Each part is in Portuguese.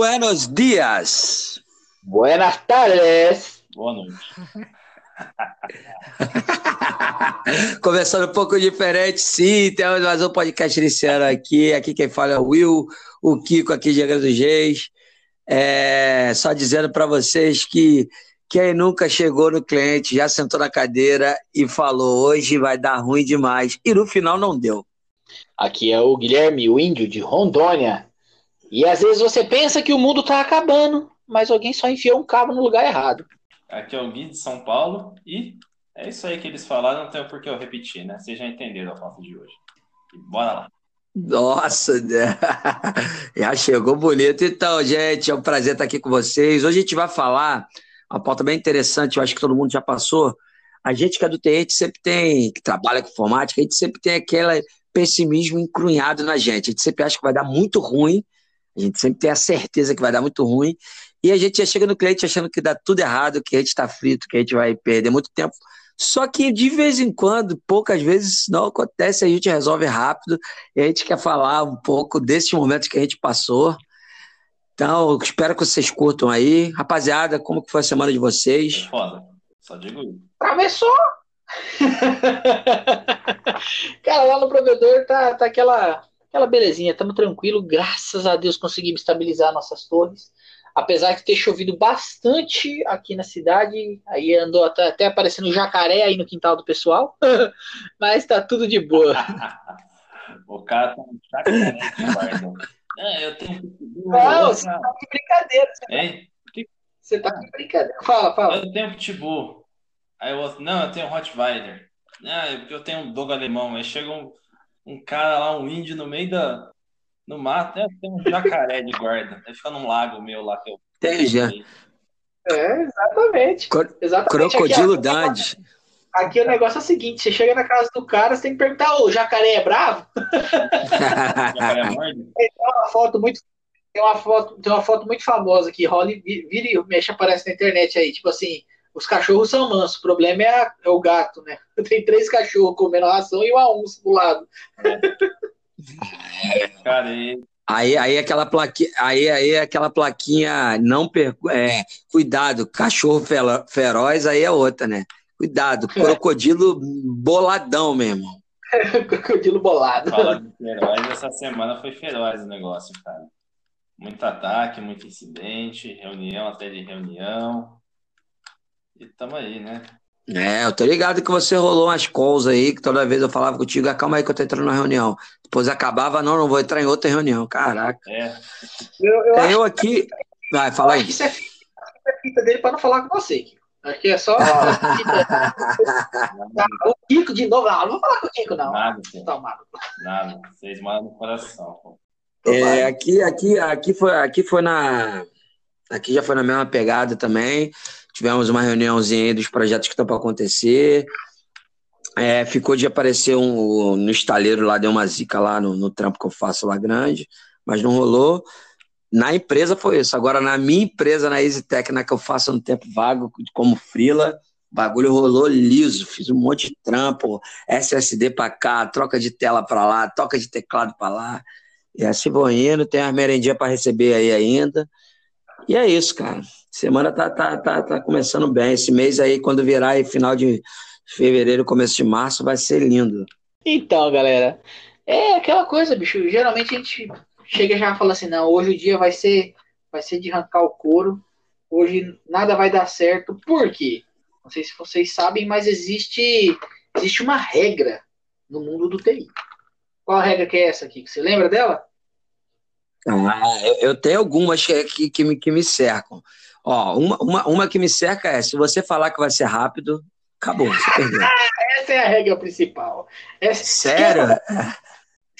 buenos dias. Buenas tardes. Boa noite. Começando um pouco diferente, sim, temos mais um podcast iniciando aqui. Aqui quem fala é o Will, o Kiko aqui de Angra dos Reis. É, só dizendo para vocês que quem nunca chegou no cliente, já sentou na cadeira e falou: hoje vai dar ruim demais. E no final não deu. Aqui é o Guilherme, o índio de Rondônia. E às vezes você pensa que o mundo tá acabando, mas alguém só enfiou um cabo no lugar errado. Aqui é o Gui de São Paulo e é isso aí que eles falaram, não tem por que eu repetir, né? Vocês já entenderam a pauta de hoje. E bora lá. Nossa, né? já chegou bonito. Então, gente, é um prazer estar aqui com vocês. Hoje a gente vai falar uma pauta bem interessante, eu acho que todo mundo já passou. A gente que é do TI, a gente sempre tem, que trabalha com informática, a gente sempre tem aquele pessimismo encrunhado na gente. A gente sempre acha que vai dar muito ruim, a gente sempre tem a certeza que vai dar muito ruim, e a gente já chega no cliente achando que dá tudo errado, que a gente está frito, que a gente vai perder muito tempo. Só que de vez em quando, poucas vezes não acontece, a gente resolve rápido, e a gente quer falar um pouco desses momentos que a gente passou. Então, espero que vocês curtam aí. Rapaziada, como que foi a semana de vocês? Foda. Só digo isso. Travessou! Cara, lá no provedor tá, tá aquela, aquela belezinha, estamos tranquilo, graças a Deus conseguimos estabilizar nossas torres. Apesar de ter chovido bastante aqui na cidade, aí andou até, até aparecendo jacaré aí no quintal do pessoal, mas tá tudo de boa. o cara tá um jacaré de guarda. É, eu tenho. Não, você tá de brincadeira. Você, Hein? você tá de brincadeira. Fala, fala. Eu tenho pitbull. Aí outro, não, eu tenho Rottweiler. Ah, eu tenho um dogo alemão. Aí chega um, um cara lá, um índio no meio da. No mato, é, tem um jacaré de guarda. Aí fica num lago meu lá que eu. Tem já. É, exatamente. Cro- exatamente. Crocodilo aqui, Dandy. Aqui o negócio é o seguinte: você chega na casa do cara, você tem que perguntar, ô, o jacaré é bravo? Jacaré morde? Tem uma foto muito. Tem uma foto, tem uma foto muito famosa que rola e vi- vira e mexe, aparece na internet aí. Tipo assim, os cachorros são mansos, o problema é, a- é o gato, né? Tem três cachorros comendo ração e uma onça do lado. Cara, e Aí, aí aquela plaquinha, aí, aí aquela plaquinha, não per, é, cuidado, cachorro feroz, aí é outra, né? Cuidado, crocodilo boladão, meu irmão. Crocodilo bolado. falar de feroz, essa semana foi feroz o negócio, cara. Muito ataque, muito incidente, reunião até de reunião. E tamo aí, né? É, eu tô ligado que você rolou umas calls aí, que toda vez eu falava contigo, ah, calma aí que eu tô entrando na reunião. Depois acabava, não, não vou entrar em outra reunião. Caraca. É, Eu, eu acho, Eu aqui. Vai, fala acho aí. que isso é fita, é dele pra não falar com você. Acho que é só. O Kiko de novo, não, não vou falar com o Kiko, não. nada, Tá mal. nada. Vocês moram no coração, pô. É, aqui, aqui, aqui foi, aqui foi na, aqui já foi na mesma pegada também. Tivemos uma reuniãozinha aí dos projetos que estão para acontecer. É, ficou de aparecer um no estaleiro lá, deu uma zica lá no, no trampo que eu faço lá grande, mas não rolou. Na empresa foi isso. Agora, na minha empresa, na EasyTech, na que eu faço no tempo vago, como freela, o bagulho rolou liso. Fiz um monte de trampo, SSD para cá, troca de tela para lá, toca de teclado para lá. E assim vou indo, tem as merendinhas para receber aí ainda. E é isso, cara. Semana tá, tá, tá, tá começando bem. Esse mês aí, quando virar aí, final de fevereiro, começo de março, vai ser lindo. Então, galera, é aquela coisa, bicho. Geralmente a gente chega já e fala assim, não, hoje o dia vai ser, vai ser de arrancar o couro. Hoje nada vai dar certo. Por quê? Não sei se vocês sabem, mas existe, existe uma regra no mundo do TI. Qual a regra que é essa aqui? Você lembra dela? Ah, eu, eu tenho algumas que, que, que, me, que me cercam. Ó, uma, uma, uma que me cerca é: se você falar que vai ser rápido, acabou, você perdeu. Essa é a regra principal. Essa- Sério? Esqueça,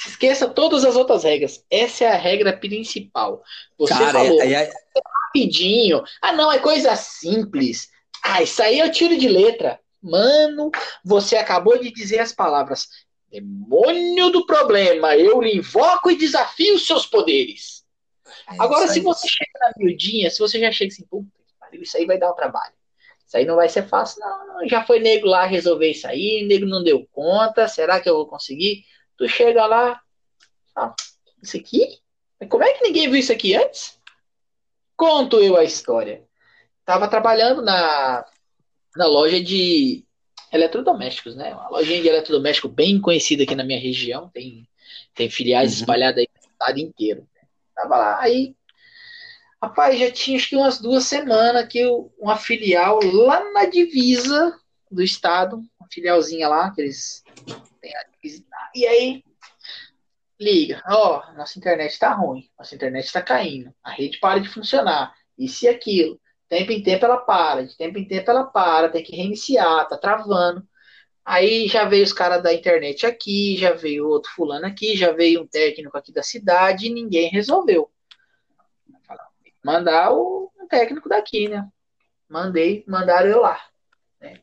esqueça todas as outras regras. Essa é a regra principal. Você Cara, falou é- é- rapidinho. Ah, não, é coisa simples. Ah, isso aí eu tiro de letra. Mano, você acabou de dizer as palavras. Demônio do problema, eu lhe invoco e desafio os seus poderes. é Agora, se você chega na miudinha, se você já chega assim, puta que pariu, isso aí vai dar um trabalho. Isso aí não vai ser fácil, não. não. Já foi nego lá resolver isso aí, nego não deu conta, será que eu vou conseguir? Tu chega lá, fala, isso aqui? Como é que ninguém viu isso aqui antes? Conto eu a história. Tava trabalhando na, na loja de eletrodomésticos, né? Uma lojinha de eletrodoméstico bem conhecida aqui na minha região. Tem, tem filiais uhum. espalhadas aí no estado inteiro. Tava lá. Aí, rapaz, já tinha acho que umas duas semanas que uma filial lá na divisa do estado, uma filialzinha lá, que eles têm a E aí, liga, ó, oh, nossa internet tá ruim, nossa internet tá caindo, a rede para de funcionar, isso e aquilo. Tempo em tempo ela para, de tempo em tempo ela para, tem que reiniciar, tá travando. Aí já veio os caras da internet aqui, já veio outro fulano aqui, já veio um técnico aqui da cidade e ninguém resolveu. Mandar o um técnico daqui, né? Mandei, mandaram eu lá. Né?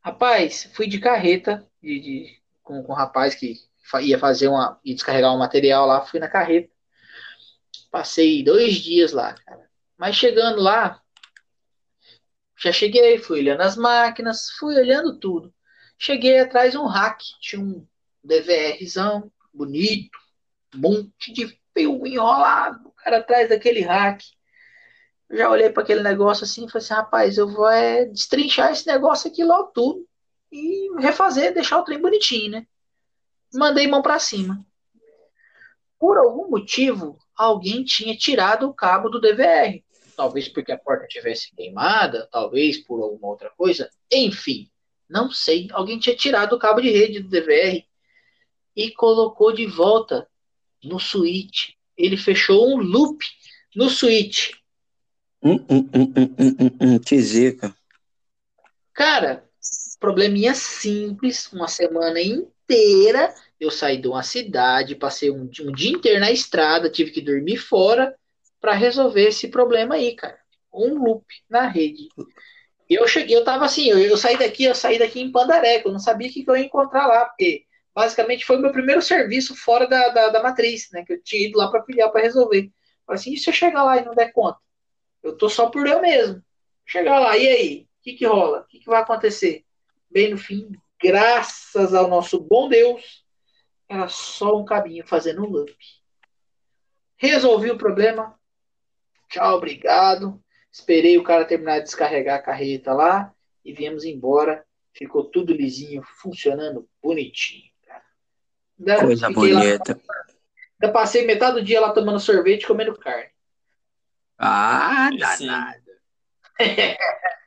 Rapaz, fui de carreta de, de com, com um rapaz que ia fazer uma. ia descarregar um material lá, fui na carreta. Passei dois dias lá, cara. Mas chegando lá, já cheguei, fui olhando as máquinas, fui olhando tudo. Cheguei atrás de um hack, tinha um DVRzão bonito, um monte de fio enrolado, o cara atrás daquele hack. Eu já olhei para aquele negócio assim e falei assim, rapaz, eu vou é, destrinchar esse negócio aqui logo tudo e refazer, deixar o trem bonitinho, né? Mandei mão para cima. Por algum motivo, alguém tinha tirado o cabo do DVR talvez porque a porta tivesse queimada, talvez por alguma outra coisa, enfim, não sei. Alguém tinha tirado o cabo de rede do DVR e colocou de volta no switch. Ele fechou um loop no switch. Hum, hum, hum, hum, hum, hum, que zica. Cara, probleminha simples, uma semana inteira. Eu saí de uma cidade, passei um, um dia inteiro na estrada, tive que dormir fora para resolver esse problema aí, cara. Um loop na rede. Eu cheguei, eu tava assim, eu, eu, saí daqui, eu saí daqui em Pandareco, eu não sabia o que, que eu ia encontrar lá, porque basicamente foi o meu primeiro serviço fora da, da, da matriz, né? Que eu tinha ido lá para filial para resolver. Falei assim, e se eu chegar lá e não der conta? Eu tô só por eu mesmo. Chegar lá, e aí? O que, que rola? O que, que vai acontecer? Bem no fim, graças ao nosso bom Deus, era só um cabinho fazendo um loop. Resolvi o problema, Tchau, obrigado. Esperei o cara terminar de descarregar a carreta lá e viemos embora. Ficou tudo lisinho, funcionando bonitinho, Coisa bonita. Lá, ainda passei metade do dia lá tomando sorvete e comendo carne. Ah, danado.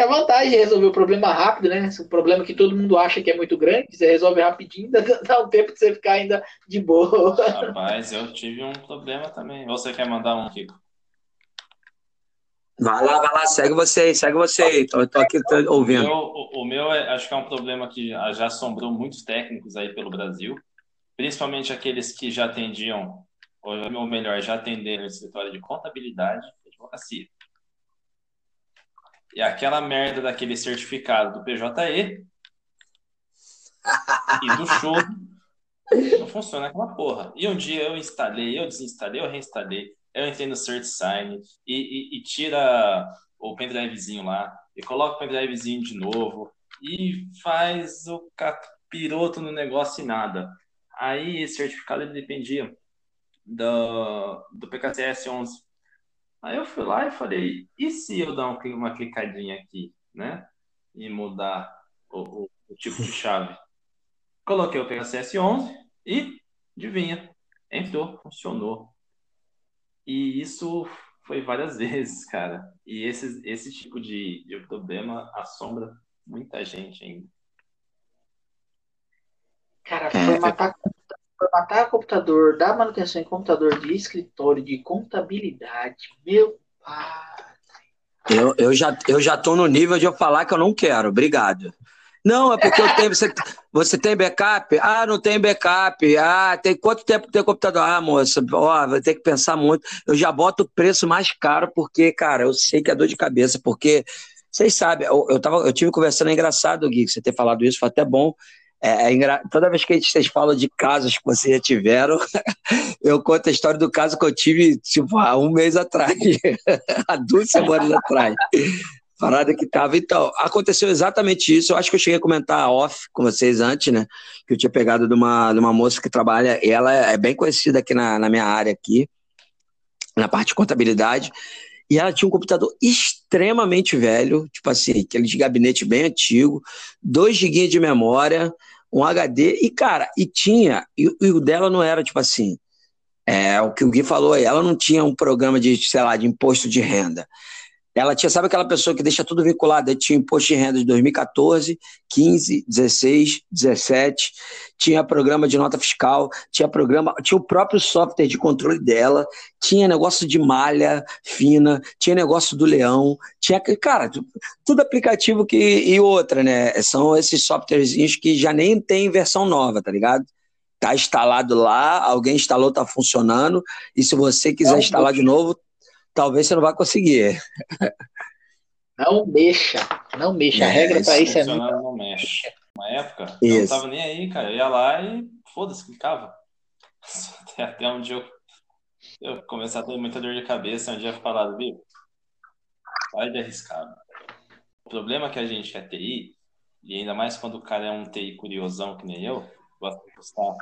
É a vantagem de resolver o problema rápido, né? Esse problema que todo mundo acha que é muito grande, você resolve rapidinho, dá um tempo de você ficar ainda de boa. Rapaz, eu tive um problema também. Você quer mandar um, Kiko? Vai lá, vai lá, segue você aí, segue você aí. Tô, tô aqui tô ouvindo. O meu, o, o meu é, acho que é um problema que já assombrou muitos técnicos aí pelo Brasil, principalmente aqueles que já atendiam, ou melhor, já atenderam o escritório de contabilidade e advocacia. E aquela merda daquele certificado do PJE e do show não funciona aquela porra. E um dia eu instalei, eu desinstalei, eu reinstalei, eu entrei no CertSign e, e, e tira o pendrivezinho lá, e coloca o pendrivezinho de novo, e faz o capiroto no negócio e nada. Aí esse certificado ele dependia do, do PKCS 11. Aí eu fui lá e falei, e se eu dar uma clicadinha aqui, né? E mudar o, o, o tipo de chave? Coloquei o PHCS 11 e, adivinha, entrou, funcionou. E isso foi várias vezes, cara. E esse, esse tipo de, de problema assombra muita gente ainda. Cara, foi matar formatar computador, dar manutenção em computador de escritório, de contabilidade, meu pai. Eu, eu, já, eu já tô no nível de eu falar que eu não quero, obrigado. Não, é porque eu tenho. Você, você tem backup? Ah, não tem backup. Ah, tem quanto tempo tem computador? Ah, moça, ó, vai ter que pensar muito. Eu já boto o preço mais caro, porque, cara, eu sei que é dor de cabeça, porque vocês sabem, eu, eu, tava, eu tive conversando, é engraçado, Gui, você ter falado isso, foi até bom. É, é. Toda vez que vocês falam de casos que vocês já tiveram, eu conto a história do caso que eu tive tipo, há um mês atrás, há duas semanas atrás. Parada que tava. Então, aconteceu exatamente isso. Eu acho que eu cheguei a comentar off com vocês antes, né? Que eu tinha pegado de uma, de uma moça que trabalha, ela é bem conhecida aqui na, na minha área aqui. na parte de contabilidade. E ela tinha um computador extremamente velho, tipo assim, aquele de gabinete bem antigo, 2 GB de memória, um HD, e cara, e tinha, e, e o dela não era tipo assim, é o que o Gui falou aí, ela não tinha um programa de, sei lá, de imposto de renda. Ela tinha, sabe aquela pessoa que deixa tudo vinculado? Tinha imposto de renda de 2014, 15, 16, 17, tinha programa de nota fiscal, tinha programa, tinha o próprio software de controle dela, tinha negócio de malha fina, tinha negócio do leão, tinha, cara, tudo aplicativo que e outra, né? São esses softwarezinhos que já nem tem versão nova, tá ligado? Tá instalado lá, alguém instalou, tá funcionando, e se você quiser instalar de novo, talvez você não vá conseguir. Não mexa, não mexa. A é, regra para isso é muito... não mexe. Uma época, isso. eu não tava nem aí, cara. Eu ia lá e foda-se, clicava. Até, até um dia eu, eu comecei a ter muita dor de cabeça, um dia eu falava, viu, vai de arriscar. O problema é que a gente é TI, e ainda mais quando o cara é um TI curiosão que nem eu, gosta de postar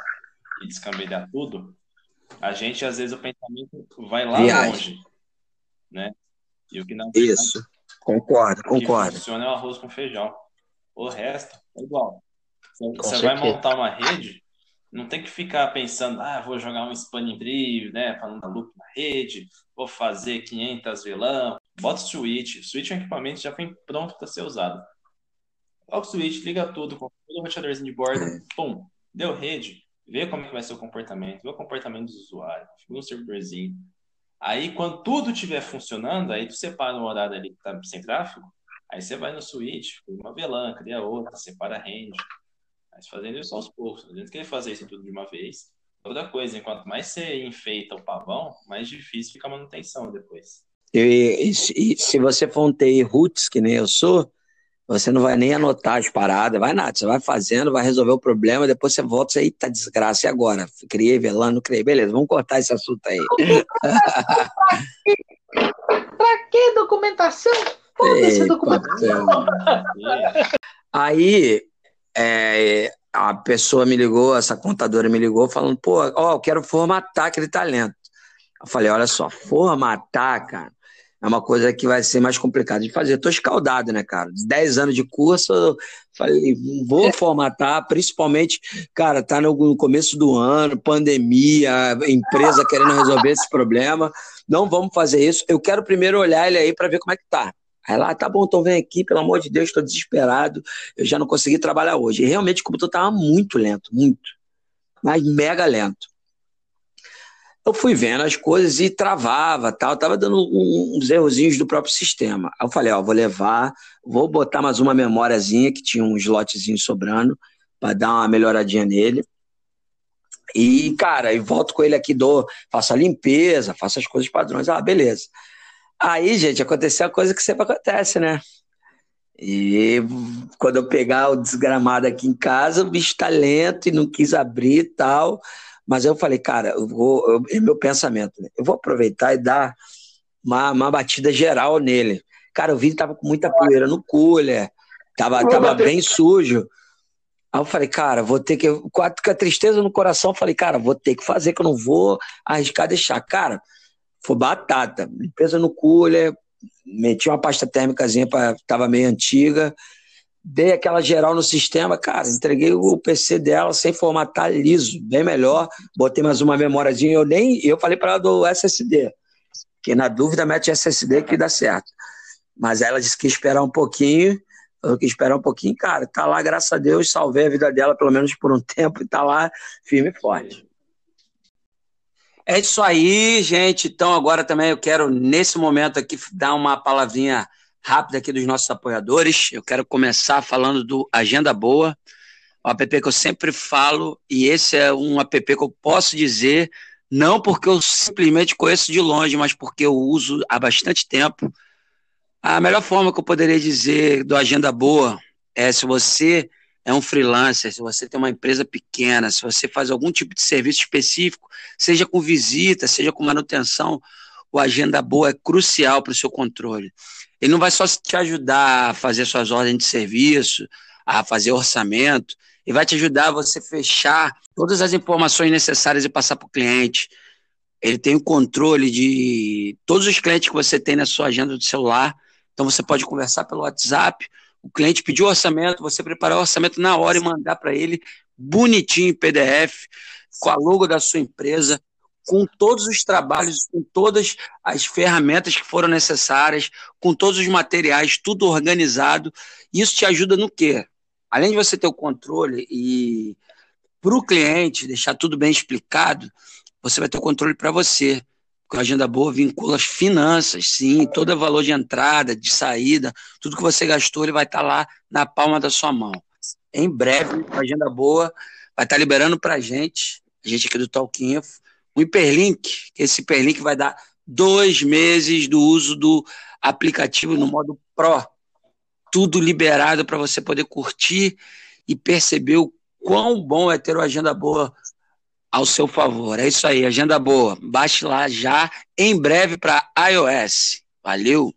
e descambelhar tudo, a gente, às vezes, o pensamento vai lá Viagem. longe né? E o que não Isso, concordo, concordo. O que funciona é o arroz com feijão. O resto é igual. Você, vai montar uma rede, não tem que ficar pensando, ah, vou jogar um spanning tree, né, para não dar loop na rede, vou fazer 500 velão. Bota o switch. Switch é um equipamento que já vem pronto para ser usado. Coloca o switch, liga tudo, com o roteadorzinho de borda, é. pum, deu rede, vê como é que vai ser o comportamento, vê o comportamento dos usuários, configura um servidorzinho, Aí, quando tudo estiver funcionando, aí tu separa um horário ali que tá sem tráfego, aí você vai no switch, uma VLAN, cria outra, separa a range. Mas fazendo isso aos poucos, não adianta querer fazer isso tudo de uma vez. Outra coisa, enquanto mais você enfeita o pavão, mais difícil fica a manutenção depois. E, e, e se você for um TI roots, que nem eu sou, você não vai nem anotar as paradas, vai nada. Você vai fazendo, vai resolver o problema, depois você volta e aí tá desgraça. E agora? Criei velando, criei. Beleza, vamos cortar esse assunto aí. pra que documentação? Foda-se documentação. Aí, é, a pessoa me ligou, essa contadora me ligou, falando, pô, ó, eu quero formatar aquele talento. Eu falei, olha só, formatar, cara, é uma coisa que vai ser mais complicada de fazer. Estou escaldado, né, cara? 10 anos de curso, falei, vou é. formatar, principalmente, cara, tá no começo do ano, pandemia, empresa querendo resolver esse problema. Não vamos fazer isso. Eu quero primeiro olhar ele aí para ver como é que tá. Aí lá, tá bom, então vem aqui, pelo amor de Deus, estou desesperado, eu já não consegui trabalhar hoje. E realmente o computador estava muito lento, muito. Mas mega lento eu fui vendo as coisas e travava, tal, tava dando uns errozinhos do próprio sistema. Aí eu falei, ó, vou levar, vou botar mais uma memóriazinha que tinha um slotzinho sobrando para dar uma melhoradinha nele. E, cara, e volto com ele aqui, dou, faço a limpeza, faço as coisas padrões. Ah, beleza. Aí, gente, aconteceu a coisa que sempre acontece, né? E quando eu pegar o desgramado aqui em casa, o bicho tá lento e não quis abrir e tal. Mas eu falei, cara, eu vou, eu, é meu pensamento, né? eu vou aproveitar e dar uma, uma batida geral nele. Cara, o vídeo tava com muita poeira no cooler, tava, tava bem sujo. Aí eu falei, cara, vou ter que. Com a, com a tristeza no coração, falei, cara, vou ter que fazer, que eu não vou arriscar deixar. Cara, foi batata. Limpeza no cooler, meti uma pasta térmicazinha, pra, tava meio antiga dei aquela geral no sistema, cara, entreguei o PC dela sem formatar liso, bem melhor, botei mais uma memóriazinha, eu nem, eu falei para ela do SSD, que na dúvida mete SSD que dá certo. Mas ela disse que esperar um pouquinho, eu que esperar um pouquinho, cara, tá lá, graças a Deus, salvei a vida dela pelo menos por um tempo e tá lá firme e forte. É isso aí, gente. Então agora também eu quero nesse momento aqui dar uma palavrinha rápida aqui dos nossos apoiadores. Eu quero começar falando do Agenda Boa, o app que eu sempre falo, e esse é um app que eu posso dizer, não porque eu simplesmente conheço de longe, mas porque eu uso há bastante tempo. A melhor forma que eu poderia dizer do Agenda Boa é se você é um freelancer, se você tem uma empresa pequena, se você faz algum tipo de serviço específico, seja com visita, seja com manutenção, o Agenda Boa é crucial para o seu controle. Ele não vai só te ajudar a fazer suas ordens de serviço, a fazer orçamento, ele vai te ajudar a você fechar todas as informações necessárias e passar para o cliente. ele tem o controle de todos os clientes que você tem na sua agenda do celular. Então você pode conversar pelo WhatsApp. O cliente pediu orçamento, você preparar o orçamento na hora e mandar para ele bonitinho em PDF, com a logo da sua empresa, com todos os trabalhos, com todas as ferramentas que foram necessárias, com todos os materiais, tudo organizado. Isso te ajuda no quê? Além de você ter o controle e para o cliente deixar tudo bem explicado, você vai ter o controle para você. Porque a agenda boa vincula as finanças, sim, todo o valor de entrada, de saída, tudo que você gastou, ele vai estar tá lá na palma da sua mão. Em breve, a agenda boa vai estar tá liberando para a gente, a gente aqui do Talk Info, um hiperlink, esse hiperlink vai dar dois meses do uso do aplicativo no modo Pro. Tudo liberado para você poder curtir e perceber o quão bom é ter uma agenda boa ao seu favor. É isso aí, agenda boa. Baixe lá já, em breve para iOS. Valeu!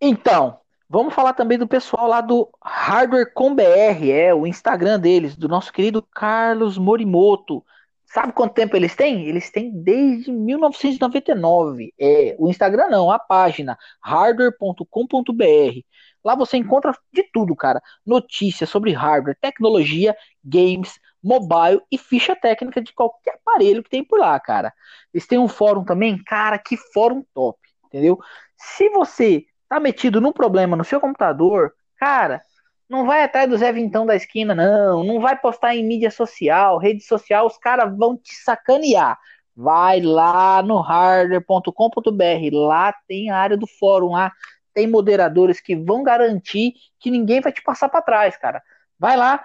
Então, vamos falar também do pessoal lá do Hardware com BR, é o Instagram deles, do nosso querido Carlos Morimoto. Sabe quanto tempo eles têm? Eles têm desde 1999. É, o Instagram não, a página hardware.com.br. Lá você encontra de tudo, cara. Notícias sobre hardware, tecnologia, games, mobile e ficha técnica de qualquer aparelho que tem por lá, cara. Eles têm um fórum também, cara, que fórum top, entendeu? Se você tá metido num problema no seu computador, cara, não vai atrás do Zé Vintão da esquina, não. Não vai postar em mídia social, rede social, os caras vão te sacanear. Vai lá no hardware.com.br, lá tem a área do fórum lá, tem moderadores que vão garantir que ninguém vai te passar para trás, cara. Vai lá,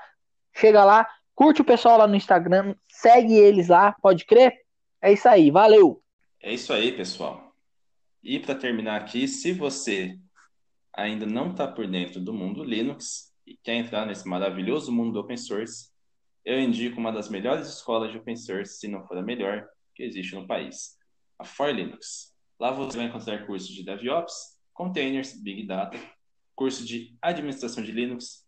chega lá, Curte o pessoal lá no Instagram, segue eles lá, pode crer? É isso aí, valeu! É isso aí, pessoal. E para terminar aqui, se você ainda não está por dentro do mundo Linux e quer entrar nesse maravilhoso mundo do open source, eu indico uma das melhores escolas de open source, se não for a melhor, que existe no país, a For Linux. Lá você vai encontrar cursos de DevOps, Containers, Big Data, curso de Administração de Linux,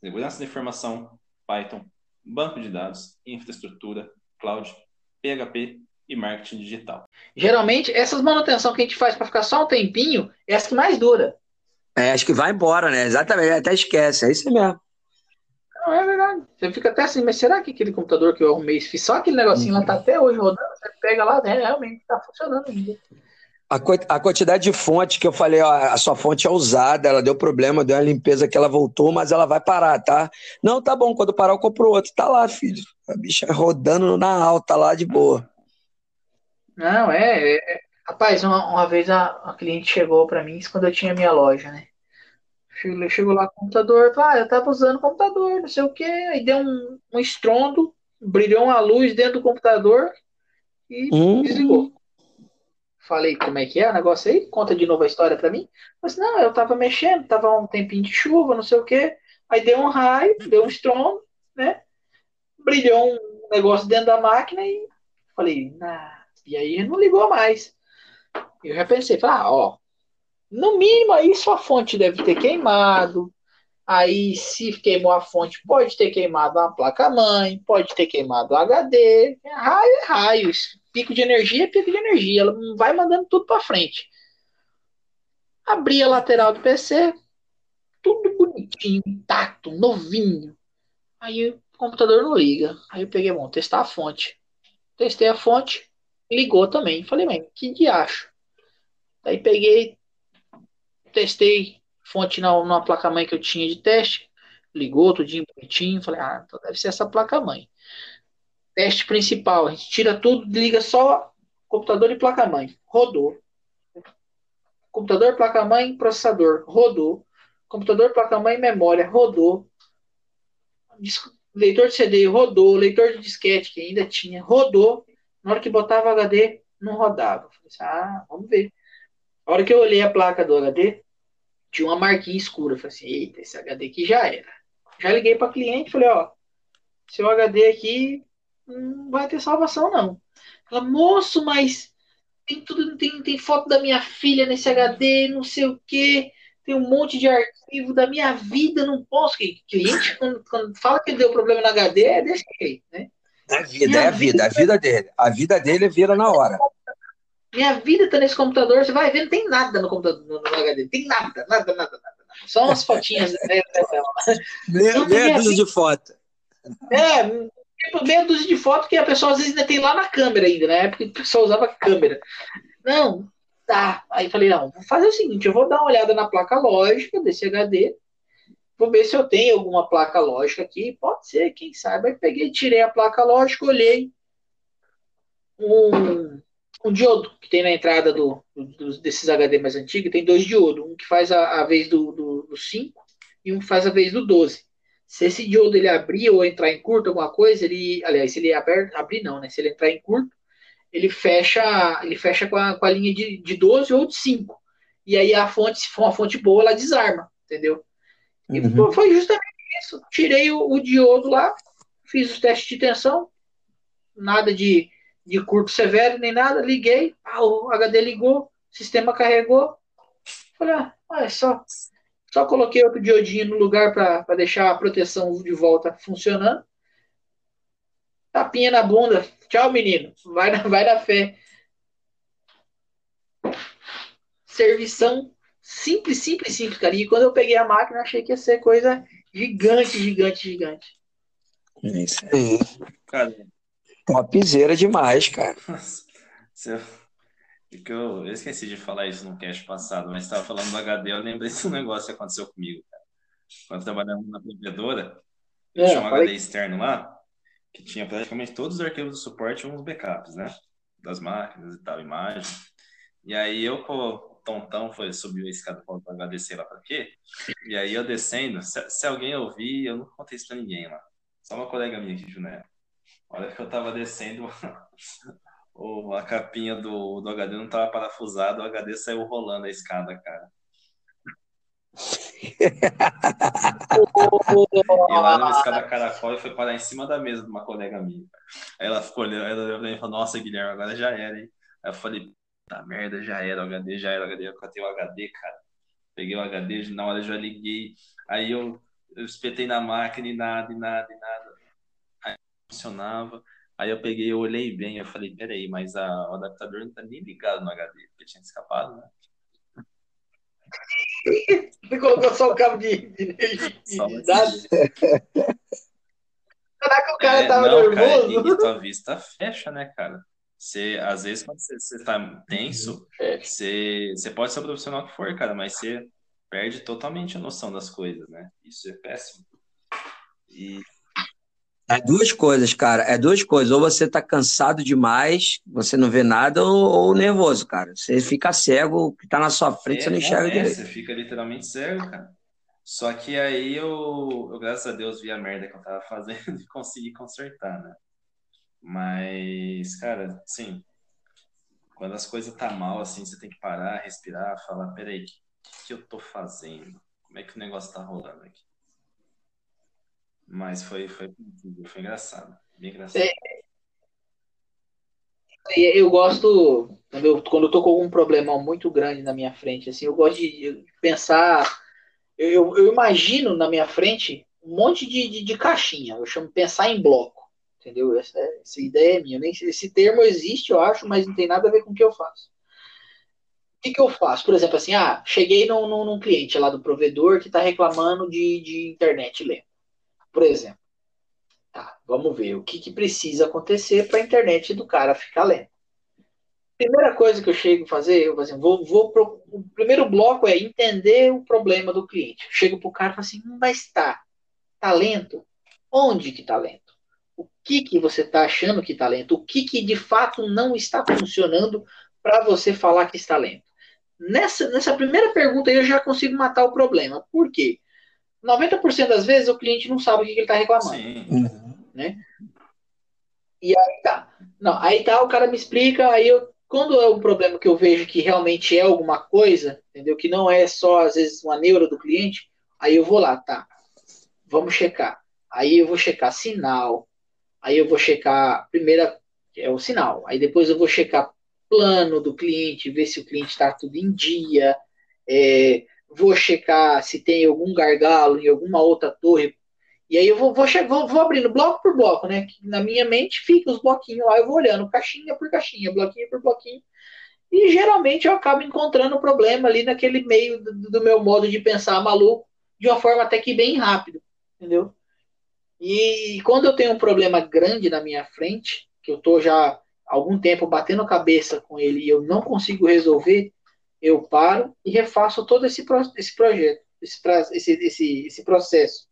Segurança da Informação, Python, banco de dados, infraestrutura, cloud, PHP e marketing digital. Geralmente, essas manutenção que a gente faz para ficar só um tempinho é as que mais dura. É, acho que vai embora, né? Exatamente, até esquece, é isso mesmo. Não, é verdade. Você fica até assim, mas será que aquele computador que eu arrumei, fiz só aquele negocinho uhum. lá tá até hoje rodando? Você pega lá, né, realmente tá funcionando ainda. A, a quantidade de fonte que eu falei, ó, a sua fonte é usada, ela deu problema, deu uma limpeza que ela voltou, mas ela vai parar, tá? Não, tá bom, quando parar eu compro outro. Tá lá, filho. A bicha rodando na alta lá de boa. Não, é. é... Rapaz, uma, uma vez a, a cliente chegou para mim, isso quando eu tinha minha loja, né? Chegou, chegou lá com o computador, ah, eu tava usando o computador, não sei o que, aí deu um, um estrondo, brilhou uma luz dentro do computador e hum. desligou. Falei, como é que é o negócio aí? Conta de novo a história para mim. Mas não, eu tava mexendo, tava um tempinho de chuva, não sei o quê. Aí deu um raio, deu um estrondo, né? Brilhou um negócio dentro da máquina e falei, nah. e aí não ligou mais. Eu já pensei, falei, ah, ó, no mínimo aí sua fonte deve ter queimado. Aí, se queimou a fonte, pode ter queimado a placa-mãe, pode ter queimado o HD. Raio é raio pico de energia é pico de energia, ela vai mandando tudo para frente. Abri a lateral do PC, tudo bonitinho, intacto, novinho. Aí o computador não liga. Aí eu peguei, bom, testar a fonte. Testei a fonte, ligou também. Falei, bem, que diacho. Aí peguei, testei fonte na, na placa-mãe que eu tinha de teste. Ligou tudinho bonitinho. Falei, ah, então deve ser essa placa-mãe. Teste principal, a gente tira tudo, liga só computador e placa-mãe. Rodou. Computador, placa-mãe, processador. Rodou. Computador, placa-mãe, memória. Rodou. Leitor de CD rodou. Leitor de disquete, que ainda tinha, rodou. Na hora que botava HD, não rodava. Falei assim, ah, vamos ver. A hora que eu olhei a placa do HD, tinha uma marquinha escura. Falei assim, eita, esse HD aqui já era. Já liguei para cliente, falei, ó, seu HD aqui não vai ter salvação, não. Ela, moço, mas tem tudo, tem, tem foto da minha filha nesse HD, não sei o que, tem um monte de arquivo da minha vida, não posso. Cliente, quando, quando fala que deu problema no HD, é desse jeito, né? É a vida, é a vida, vida, a vida dele. A vida dele vira na hora. Minha vida tá nesse computador, você vai ver, não tem nada no computador, no, no HD, tem nada, nada, nada, nada. Só umas fotinhas. né, meia, meia dúzia de foto. É, tipo, meia dúzia de foto que a pessoa às vezes ainda tem lá na câmera ainda, na época que o pessoal usava câmera. Não, tá. Aí falei, não, vou fazer o seguinte, eu vou dar uma olhada na placa lógica desse HD, vou ver se eu tenho alguma placa lógica aqui, pode ser, quem sabe. Aí peguei, tirei a placa lógica, olhei um, um diodo que tem na entrada do, do, desses HD mais antigos, tem dois diodos, um que faz a, a vez do, do, do 5 e um que faz a vez do 12. Se esse diodo ele abrir ou entrar em curto alguma coisa, ele, aliás, se ele abrir, abrir não, né? Se ele entrar em curto, ele fecha, ele fecha com a, com a linha de, de 12 ou de 5. E aí a fonte, se for uma fonte boa, ela desarma, entendeu? E uhum. foi justamente isso. Tirei o, o, diodo lá, fiz os testes de tensão, nada de, de curto severo nem nada, liguei, ah, o HD ligou, o sistema carregou. Falei, ah, é só só coloquei outro diodinho no lugar para deixar a proteção de volta funcionando. Tapinha na bunda. Tchau, menino. Vai na, vai na fé. Servição simples, simples, simples, cara. E quando eu peguei a máquina, achei que ia ser coisa gigante, gigante, gigante. É isso aí. Cara. Topzera demais, cara. Nossa, porque eu, eu, esqueci de falar isso no cast passado, mas estava falando do HD, eu lembrei de um negócio que aconteceu comigo, cara. Quando trabalhando na provedora, eu é, tinha um HD externo lá, que tinha praticamente todos os arquivos do suporte e uns backups, né? Das máquinas e tal, imagem. E aí eu, o tontão, foi, subiu a escada para o HD, sei lá para quê. E aí eu descendo, se, se, alguém ouvir, eu não contei isso para ninguém lá. Só uma colega minha aqui, Juné. Olha que eu tava descendo, o, a capinha do, do HD não tava parafusada, o HD saiu rolando a escada, cara. e lá numa escada caracol e foi parar em cima da mesa de uma colega minha. Aí ela ficou olhando, ela olhou e falou, nossa, Guilherme, agora já era, hein? Aí eu falei, tá merda, já era o HD, já era o HD, eu catei o HD, cara. Peguei o HD, na hora já liguei. Aí eu, eu espetei na máquina e nada, e nada, e nada. Funcionava. Aí eu peguei, eu olhei bem, eu falei, peraí, mas a, o adaptador não tá nem ligado no HD, porque tinha escapado, né? Você colocou só o cabo de, de, de dados? Será que o cara é, tava não, nervoso? Cara, e, e tua vista fecha, né, cara? Você, às vezes, quando você, você tá tenso, você, você pode ser o profissional que for, cara, mas você perde totalmente a noção das coisas, né? Isso é péssimo. E é duas coisas, cara. É duas coisas. Ou você tá cansado demais, você não vê nada, ou, ou nervoso, cara. Você fica cego, o que tá na sua frente, é, você não enxerga é, direito. Você fica literalmente cego, cara. Só que aí eu, eu, graças a Deus, vi a merda que eu tava fazendo e consegui consertar, né? Mas, cara, sim. Quando as coisas tá mal, assim, você tem que parar, respirar, falar, peraí, o que, que eu tô fazendo? Como é que o negócio tá rolando aqui? Mas foi, foi, foi engraçado. Bem engraçado. É, eu gosto, quando eu, quando eu tô com algum problema muito grande na minha frente, assim, eu gosto de pensar. Eu, eu imagino na minha frente um monte de, de, de caixinha. Eu chamo pensar em bloco. Entendeu? Essa, essa ideia é minha. Nem, esse termo existe, eu acho, mas não tem nada a ver com o que eu faço. O que, que eu faço? Por exemplo, assim, ah, cheguei num, num, num cliente lá do provedor que está reclamando de, de internet lenta. Por exemplo, tá, vamos ver o que, que precisa acontecer para a internet do cara ficar lenta. Primeira coisa que eu chego a fazer, eu assim, vou, vou pro, o primeiro bloco é entender o problema do cliente. chego para o cara e falo assim, hum, mas tá, tá lento? Onde que tá lento? O que que você está achando que está lento? O que que de fato não está funcionando para você falar que está lento? Nessa, nessa primeira pergunta eu já consigo matar o problema. Por quê? 90% das vezes o cliente não sabe o que ele está reclamando. Sim. Né? E aí tá. Não, aí tá, o cara me explica, aí eu, quando é um problema que eu vejo que realmente é alguma coisa, entendeu? Que não é só, às vezes, uma neura do cliente, aí eu vou lá, tá. Vamos checar. Aí eu vou checar sinal. Aí eu vou checar, primeira é o sinal. Aí depois eu vou checar plano do cliente, ver se o cliente está tudo em dia. É, vou checar se tem algum gargalo em alguma outra torre. E aí eu vou, vou, vou, vou abrindo bloco por bloco, né? Na minha mente fica os bloquinhos lá, eu vou olhando caixinha por caixinha, bloquinho por bloquinho. E geralmente eu acabo encontrando um problema ali naquele meio do, do meu modo de pensar maluco, de uma forma até que bem rápido, entendeu? E quando eu tenho um problema grande na minha frente, que eu tô já algum tempo batendo cabeça com ele e eu não consigo resolver, eu paro e refaço todo esse, esse projeto, esse, esse, esse, esse processo.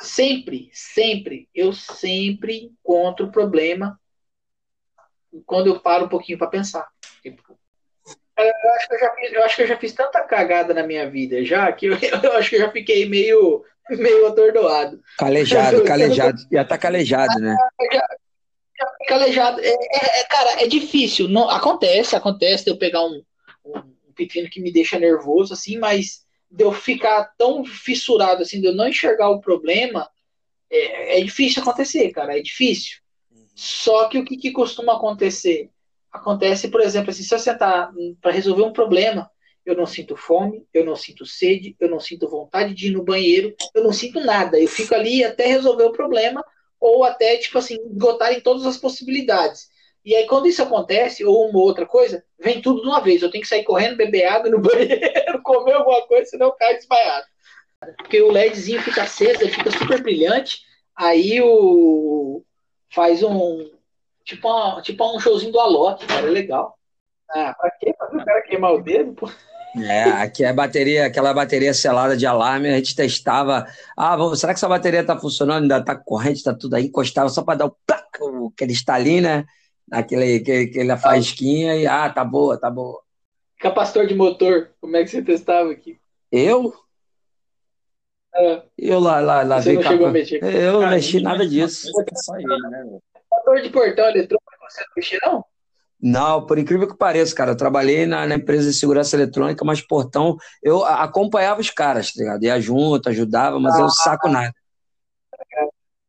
Sempre, sempre, eu sempre encontro problema quando eu paro um pouquinho para pensar. Tipo, eu acho, que eu, já fiz, eu acho que eu já fiz tanta cagada na minha vida já que eu, eu acho que eu já fiquei meio, meio atordoado. Calejado, calejado. Já tá calejado, né? Já, já calejado. É, é, é, cara, é difícil. Não, acontece, acontece de eu pegar um, um, pepino que me deixa nervoso, assim, mas de eu ficar tão fissurado assim, de eu não enxergar o problema, é, é difícil acontecer, cara, é difícil. Uhum. Só que o que, que, costuma acontecer? Acontece, por exemplo, assim, se eu sentar para resolver um problema, eu não sinto fome, eu não sinto sede, eu não sinto vontade de ir no banheiro, eu não sinto nada. Eu fico ali até resolver o problema, ou até, tipo assim, esgotar em todas as possibilidades. E aí, quando isso acontece, ou uma outra coisa, vem tudo de uma vez. Eu tenho que sair correndo, beber água no banheiro, comer alguma coisa, senão eu caio desmaiado. Porque o LEDzinho fica aceso, ele fica super brilhante. Aí o. faz um. Tipo, uma, tipo um showzinho do Alok, cara, é legal. Ah, pra quê? Pra o cara queimar o dedo, pô. É, aqui é bateria, aquela bateria selada de alarme, a gente testava. Ah, vamos, será que essa bateria tá funcionando? Ainda tá corrente, tá tudo aí, encostava só para dar o aquele estalinho, né? Aquele, aquele, aquela faísquinha e ah, tá boa, tá boa. Capacitor de motor, como é que você testava aqui? Eu? É. Eu lá, lá, lá Você não capa... chegou a mexer? Eu não mexi nada disso. Motor de portão eletrônico, você não mexeu, não? Não, por incrível que pareça, cara, eu trabalhei na, na, empresa de segurança eletrônica, mas portão, eu acompanhava os caras, tá ligado? Ia junto, ajudava, mas ah, eu não saco nada.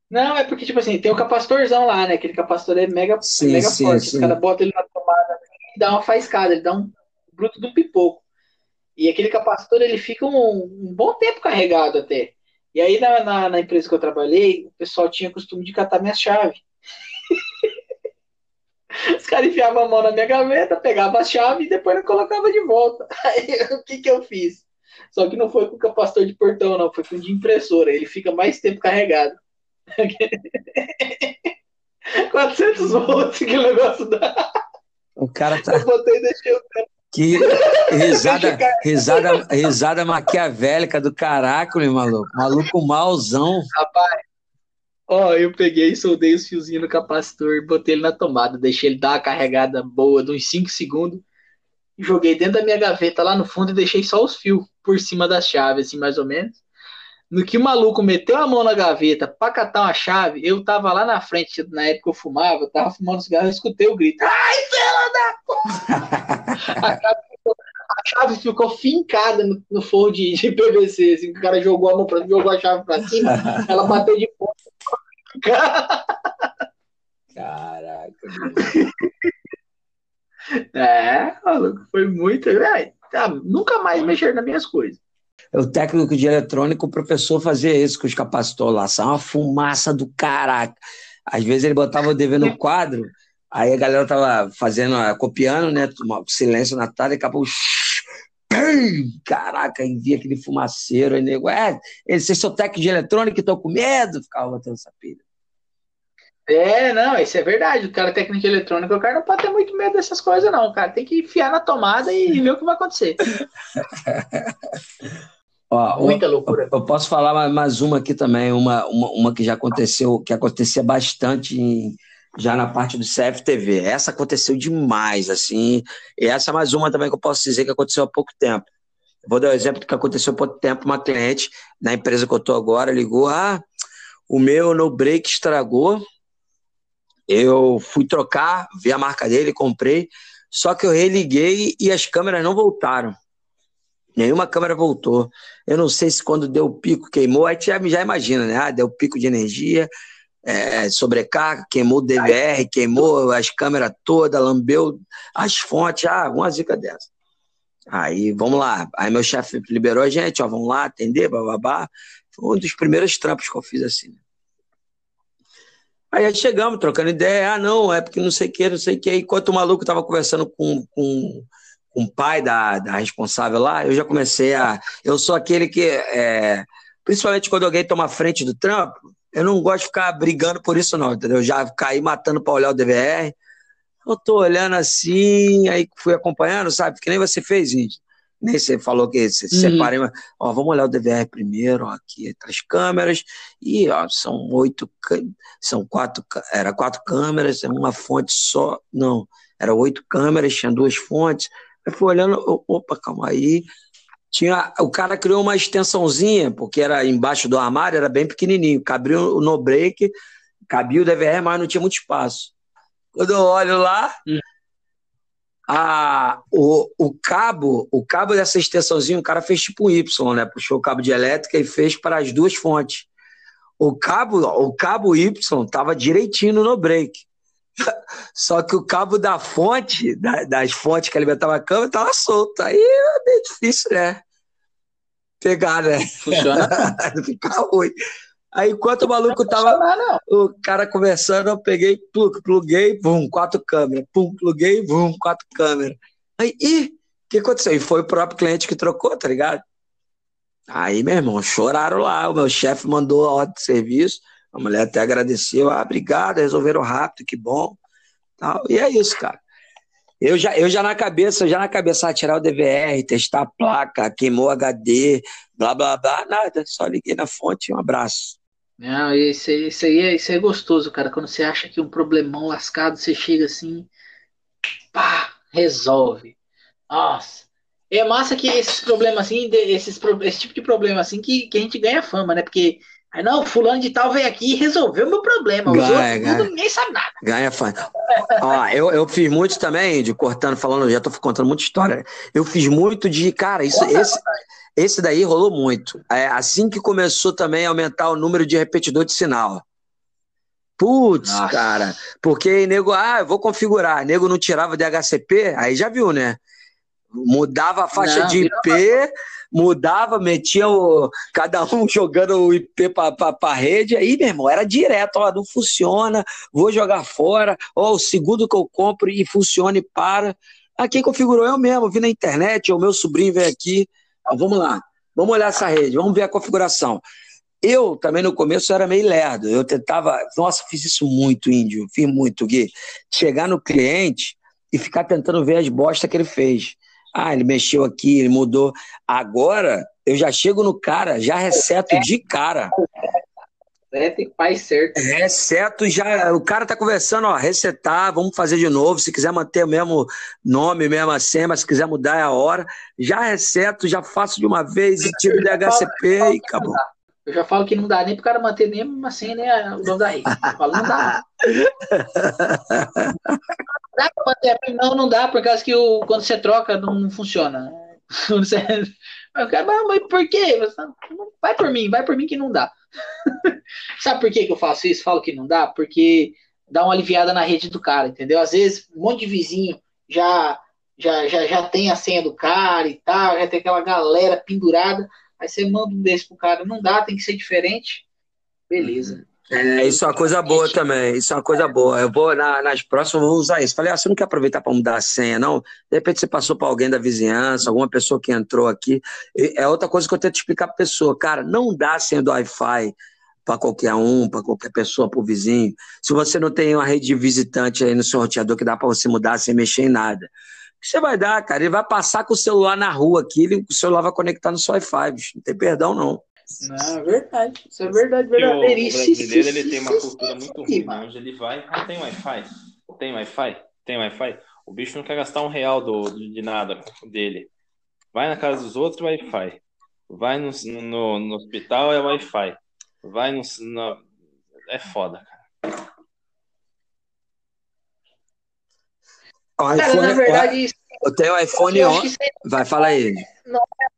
Não, é porque, tipo assim, tem o capacitorzão lá, né? Aquele capacitor é mega, sim, mega sim, forte. Sim. Os caras botam ele na tomada e dá uma faiscada, ele dá um bruto de um pipoco. E aquele capacitor, ele fica um, um bom tempo carregado até. E aí, na, na, na, empresa que eu trabalhei, o pessoal tinha costume de catar minha chave. Os caras enfiavam a mão na minha gaveta, pegavam a chave e depois eu colocava de volta. Aí, o que que eu fiz? Só que não foi com capacitor de portão, não. Foi com de impressora. Ele fica mais tempo carregado. 400 volts que o negócio dá. O cara tá. Eu botei e deixei o Que risada, risada, risada maquiavélica do caraca, maluco. Maluco mauzão. Rapaz, ó, eu peguei, soldei os fiozinhos no capacitor, e botei ele na tomada, deixei ele dar uma carregada boa de uns 5 segundos, joguei dentro da minha gaveta lá no fundo e deixei só os fios por cima das chaves, assim, mais ou menos. No que o maluco meteu a mão na gaveta pra catar uma chave, eu tava lá na frente, na época eu fumava, eu tava fumando cigarro, eu escutei o grito. Ai, fela da porra! a, chave ficou, a chave ficou fincada no, no forro de, de, PVC, assim, o cara jogou a mão pra jogou a chave pra cima, ela bateu de ponta. Caraca. é, maluco, foi muito. É, tá, nunca mais mexer nas minhas coisas o técnico de eletrônico, o professor fazia isso com os capacitores lá, só uma fumaça do caraca. Às vezes ele botava o DV no quadro, aí a galera tava fazendo, copiando, né? Silêncio na tela e acabou. Caraca, e via aquele fumaceiro, aí nego, é, vocês são técnico de eletrônica e tô com medo, ficava botando essa pilha. É, não, isso é verdade. O cara técnico de eletrônica, o cara não pode ter muito medo dessas coisas, não. Cara tem que enfiar na tomada e ver o que vai acontecer. Ó, Muita loucura. Eu, eu, posso falar mais uma aqui também, uma, uma, uma, que já aconteceu, que acontecia bastante em, já na parte do CFTV. Essa aconteceu demais, assim. E essa é mais uma também que eu posso dizer que aconteceu há pouco tempo. vou dar um exemplo que aconteceu há pouco tempo. Uma cliente na empresa que eu estou agora ligou: Ah, o meu no break estragou. Eu fui trocar, vi a marca dele, comprei. Só que eu religuei e as câmeras não voltaram. Nenhuma câmera voltou. Eu não sei se quando deu o pico queimou, aí já, já imagina, né? Ah, deu pico de energia, é, sobrecarga, queimou o DVR, queimou as câmeras todas, lambeu as fontes, ah, uma zica dessa. Aí, vamos lá. Aí meu chefe liberou a gente, ó, vamos lá atender, bababá. Foi um dos primeiros trampos que eu fiz assim. Aí chegamos, trocando ideia, ah, não, é porque não sei o que, não sei o que. Enquanto o maluco tava conversando com, com, com o pai da, da responsável lá, eu já comecei a. Eu sou aquele que, é, principalmente quando alguém toma frente do trampo, eu não gosto de ficar brigando por isso, não, entendeu? Já caí matando para olhar o DVR. Eu tô olhando assim, aí fui acompanhando, sabe? Que nem você fez, gente. Nem você falou que você uhum. separei, mas, ó, vamos olhar o DVR primeiro, ó, aqui as câmeras, e ó, são oito, são quatro, era quatro câmeras, uma fonte só, não, era oito câmeras, tinha duas fontes, aí fui olhando, opa, calma aí, tinha, o cara criou uma extensãozinha, porque era embaixo do armário, era bem pequenininho, cabia o no break, cabia o DVR, mas não tinha muito espaço. Quando eu olho lá, hum a, o, o cabo, o cabo dessa extensãozinha, o cara fez tipo um Y, né? Puxou o cabo de elétrica e fez para as duas fontes. O cabo, o cabo Y tava direitinho no break. Só que o cabo da fonte, da, das fontes que alimentava a câmera, tava solto. Aí é bem difícil, né? Pegar, né? Funciona. Fica ruim. Aí, enquanto o maluco tava. O cara conversando, eu peguei, plug, pluguei, vum, quatro câmeras. Pum, pluguei, vum, quatro câmeras. Aí, ih, o que aconteceu? E foi o próprio cliente que trocou, tá ligado? Aí, meu irmão, choraram lá. O meu chefe mandou a ordem de serviço. A mulher até agradeceu. Ah, obrigado, resolveram rápido, que bom. Tal. E é isso, cara. Eu já, eu já na cabeça, já na cabeça, ah, tirar o DVR, testar a placa, queimou HD, blá blá blá, nada. Só liguei na fonte um abraço. Não, isso, aí, isso, aí é, isso é gostoso, cara. Quando você acha que um problemão lascado, você chega assim, pá, resolve. Nossa. É massa que esses problemas assim, esses, esse tipo de problema assim, que, que a gente ganha fama, né? Porque Aí não, fulano de tal veio aqui e resolveu meu problema. Os ganha, outros, ganha. ninguém sabe nada. Ganha fã. Ó, eu, eu fiz muito também, de cortando, falando, já tô contando muita história. Eu fiz muito de, cara, isso, esse, esse daí rolou muito. É, assim que começou também a aumentar o número de repetidor de sinal. Putz, cara, porque nego, ah, eu vou configurar. Nego não tirava de HCP, aí já viu, né? Mudava a faixa não, de IP, mudava, metia o, cada um jogando o IP para a rede, aí, meu irmão, era direto, ó, não funciona, vou jogar fora, ó, o segundo que eu compro e funciona e para. Ah, quem configurou eu mesmo, vi na internet, o meu sobrinho veio aqui, ó, vamos lá, vamos olhar essa rede, vamos ver a configuração. Eu também no começo era meio lerdo, eu tentava, nossa, fiz isso muito, índio, fiz muito, Gui, chegar no cliente e ficar tentando ver as bostas que ele fez. Ah, ele mexeu aqui, ele mudou. Agora, eu já chego no cara, já reseto de cara. É, tem pai certo. Reseto já. O cara tá conversando, ó, resetar, vamos fazer de novo. Se quiser manter o mesmo nome, mesma senha, mas se quiser mudar é a hora. Já reseto, já faço de uma vez e tiro o DHCP e acabou. Eu já falo que não dá nem pro cara manter nem uma senha, nem o nome da rede. Eu falo, não dá. dá pra manter, não, não dá, por causa que o, quando você troca não funciona. Você, mas por quê? Vai por mim, vai por mim que não dá. Sabe por que, que eu faço isso? Falo que não dá? Porque dá uma aliviada na rede do cara, entendeu? Às vezes um monte de vizinho já já, já, já tem a senha do cara e tal, já tem aquela galera pendurada. Aí você manda um desse pro cara, não dá, tem que ser diferente. Beleza. É, isso é uma coisa boa também. Isso é uma coisa boa. Eu vou na, nas próximas, vou usar isso. Falei, ah, você não quer aproveitar para mudar a senha, não? De repente você passou para alguém da vizinhança, alguma pessoa que entrou aqui. É outra coisa que eu tento explicar para pessoa. Cara, não dá a senha do Wi-Fi para qualquer um, para qualquer pessoa, para o vizinho. Se você não tem uma rede de visitante aí no seu roteador que dá para você mudar sem mexer em nada. O que você vai dar, cara? Ele vai passar com o celular na rua aqui, ele, o celular vai conectar no seu Wi-Fi, bicho. Não tem perdão, não. Não, é verdade. Isso é verdade, verdadeiro. O brasileiro ele tem uma cultura muito ruim, né? onde ele vai, ah, tem Wi-Fi, tem Wi-Fi, tem Wi-Fi. O bicho não quer gastar um real do, de nada dele. Vai na casa dos outros, Wi-Fi. Vai no, no, no hospital, é Wi-Fi. Vai no, no, É foda, cara. O iPhone, cara, na verdade, eu tenho o iPhone 11. Vai, fala aí. Não é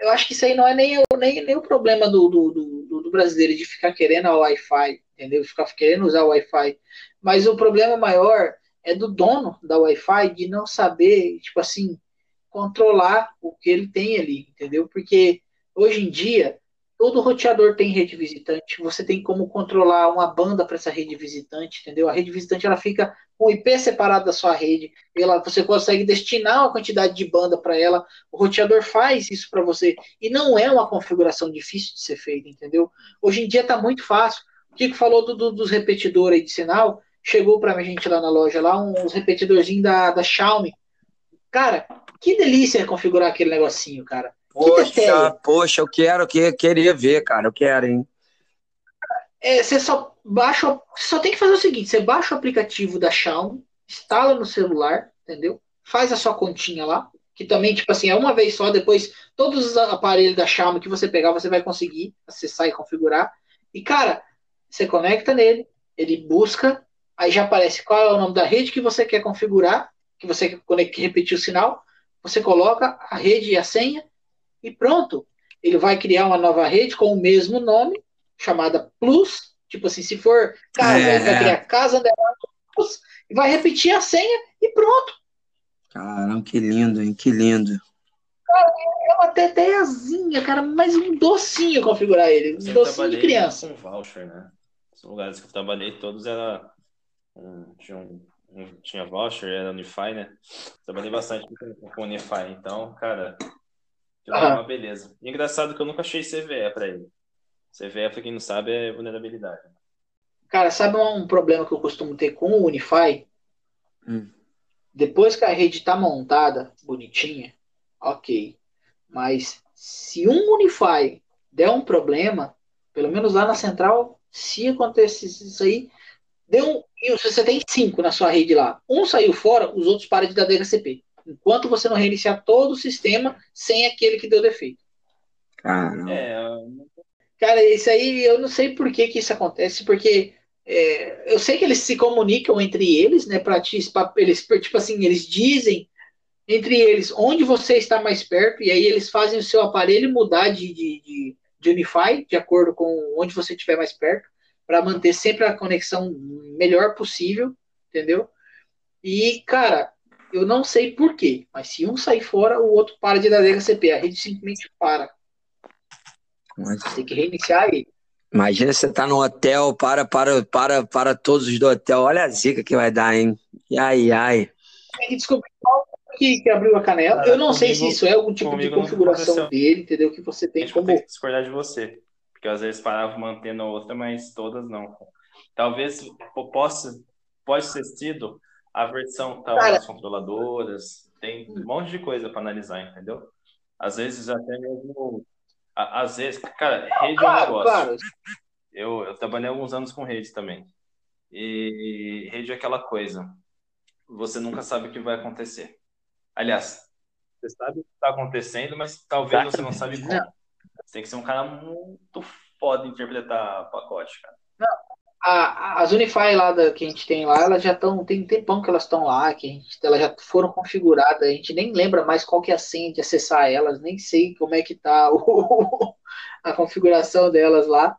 eu acho que isso aí não é nem, nem, nem o problema do, do, do, do brasileiro de ficar querendo a Wi-Fi, entendeu? Ficar querendo usar o Wi-Fi. Mas o problema maior é do dono da Wi-Fi de não saber, tipo assim, controlar o que ele tem ali, entendeu? Porque hoje em dia, Todo roteador tem rede visitante. Você tem como controlar uma banda para essa rede visitante, entendeu? A rede visitante ela fica com IP separado da sua rede. Ela, você consegue destinar uma quantidade de banda para ela. O roteador faz isso para você e não é uma configuração difícil de ser feita, entendeu? Hoje em dia está muito fácil. O Kiko falou do, do, dos repetidores de sinal. Chegou para a gente lá na loja lá uns repetidorzinhos da, da Xiaomi. Cara, que delícia configurar aquele negocinho, cara. Poxa, poxa, eu quero, eu queria ver, cara, eu quero, hein? É, você só baixa, só tem que fazer o seguinte: você baixa o aplicativo da Xiaomi, instala no celular, entendeu? Faz a sua continha lá, que também, tipo assim, é uma vez só, depois todos os aparelhos da Xiaomi que você pegar, você vai conseguir acessar e configurar. E, cara, você conecta nele, ele busca, aí já aparece qual é o nome da rede que você quer configurar, que você quer repetir o sinal, você coloca a rede e a senha, e pronto. Ele vai criar uma nova rede com o mesmo nome, chamada Plus. Tipo assim, se for casa, é. ele vai criar Casa Underline Plus, e vai repetir a senha e pronto. Caramba, que lindo, hein? Que lindo. Cara, é uma teteazinha, cara, mas um docinho configurar ele. Um docinho de criança. Com voucher, né? Os lugares que eu trabalhei, todos era. Um, tinha, um, um, tinha voucher, era Unify, né? Trabalhei bastante com Unify, então, cara, que é uma beleza. E engraçado que eu nunca achei CVE para ele. CVE, para quem não sabe, é vulnerabilidade. Cara, sabe um problema que eu costumo ter com o Unify? Hum. Depois que a rede está montada, bonitinha, ok. Mas se um Unify der um problema, pelo menos lá na central, se acontecer isso aí, deu um, você tem cinco na sua rede lá. Um saiu fora, os outros param de dar DHCP enquanto você não reiniciar todo o sistema sem aquele que deu defeito. Caramba. É, Cara, isso aí eu não sei por que, que isso acontece, porque é, eu sei que eles se comunicam entre eles, né? Para eles, tipo assim, eles dizem entre eles onde você está mais perto, e aí eles fazem o seu aparelho mudar de, de, de, de Unify, de acordo com onde você estiver mais perto, para manter sempre a conexão melhor possível, entendeu? E, cara, eu não sei por quê, mas se um sair fora, o outro para de dar DHCP. A rede simplesmente para. Mas... Tem que reiniciar ele. Imagina você tá no hotel, para, para, para, para todos os do hotel. Olha a zica que vai dar, hein? Ai, ai. Tem que descobrir qual que, que abriu a canela. eu não comigo, sei se isso é algum tipo de configuração dele, entendeu? Que você tem como. Tem que discordar de você. Porque às vezes parava mantendo a outra, mas todas não. Talvez possa, pode ser sido a versão tal tá das controladoras, tem um monte de coisa para analisar, entendeu? Às vezes até mesmo. Às vezes, cara, rede claro, é um negócio. Claro. Eu, eu trabalhei alguns anos com rede também. E rede é aquela coisa. Você nunca sabe o que vai acontecer. Aliás, você sabe o que está acontecendo, mas talvez você não sabe como. Você tem que ser um cara muito foda em interpretar pacote, cara. Não, a, as Unify lá da, que a gente tem lá, elas já estão, tem tempão que elas estão lá, que a gente, elas já foram configuradas, a gente nem lembra mais qual que é a senha de acessar elas, nem sei como é que tá o, a configuração delas lá.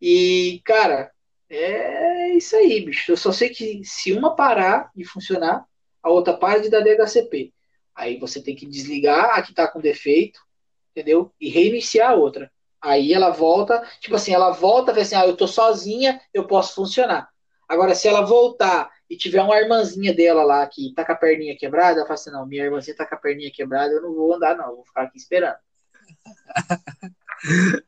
E, cara, é isso aí, bicho. Eu só sei que se uma parar de funcionar, a outra para de dar DHCP. Aí você tem que desligar a que tá com defeito, entendeu? E reiniciar a outra. Aí ela volta, tipo assim, ela volta e assim, ah, eu tô sozinha, eu posso funcionar. Agora, se ela voltar e tiver uma irmãzinha dela lá que tá com a perninha quebrada, ela fala assim, não, minha irmãzinha tá com a perninha quebrada, eu não vou andar não, vou ficar aqui esperando.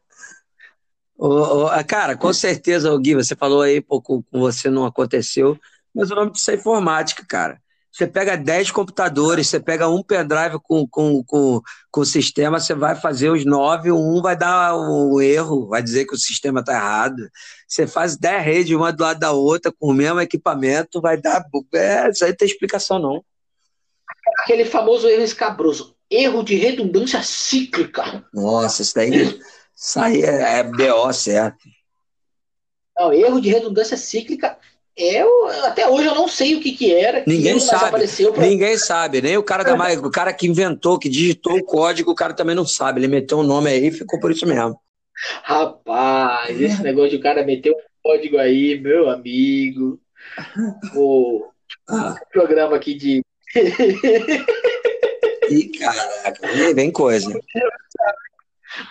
oh, oh, cara, com certeza, Gui, você falou aí, pouco com você não aconteceu, mas o nome disso é informática, cara. Você pega 10 computadores, você pega um pendrive com, com, com, com o sistema, você vai fazer os 9, um vai dar um erro, vai dizer que o sistema está errado. Você faz 10 redes, uma do lado da outra, com o mesmo equipamento, vai dar. É, isso aí não tem explicação, não. Aquele famoso erro escabroso. Erro de redundância cíclica. Nossa, isso daí, isso aí é, é BO certo. Não, erro de redundância cíclica eu, até hoje eu não sei o que, que era. Ninguém sabe. Pra... Ninguém sabe. Nem o cara, da, o cara que inventou, que digitou o código, o cara também não sabe. Ele meteu um nome aí e ficou por isso mesmo. Rapaz, esse negócio de o cara meter um código aí, meu amigo. O ah. programa aqui de. Ih, caraca, vem coisa.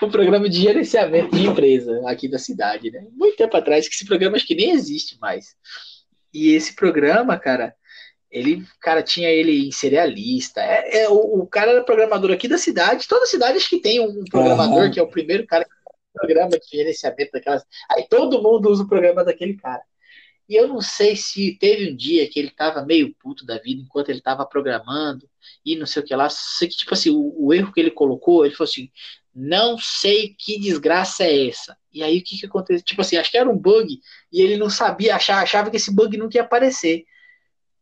um programa de gerenciamento de empresa aqui da cidade, né? Muito tempo atrás, que esse programa acho que nem existe mais. E esse programa, cara, ele, cara, tinha ele em serialista. É, é o, o, cara era programador aqui da cidade. Toda cidade acho que tem um programador, uhum. que é o primeiro cara que programa de gerenciamento daquelas. Aí todo mundo usa o programa daquele cara. E eu não sei se teve um dia que ele tava meio puto da vida enquanto ele tava programando e não sei o que lá. Sei que, tipo assim, o, o erro que ele colocou, ele falou assim: não sei que desgraça é essa. E aí o que que aconteceu? Tipo assim, acho que era um bug e ele não sabia, achava, achava que esse bug nunca ia aparecer.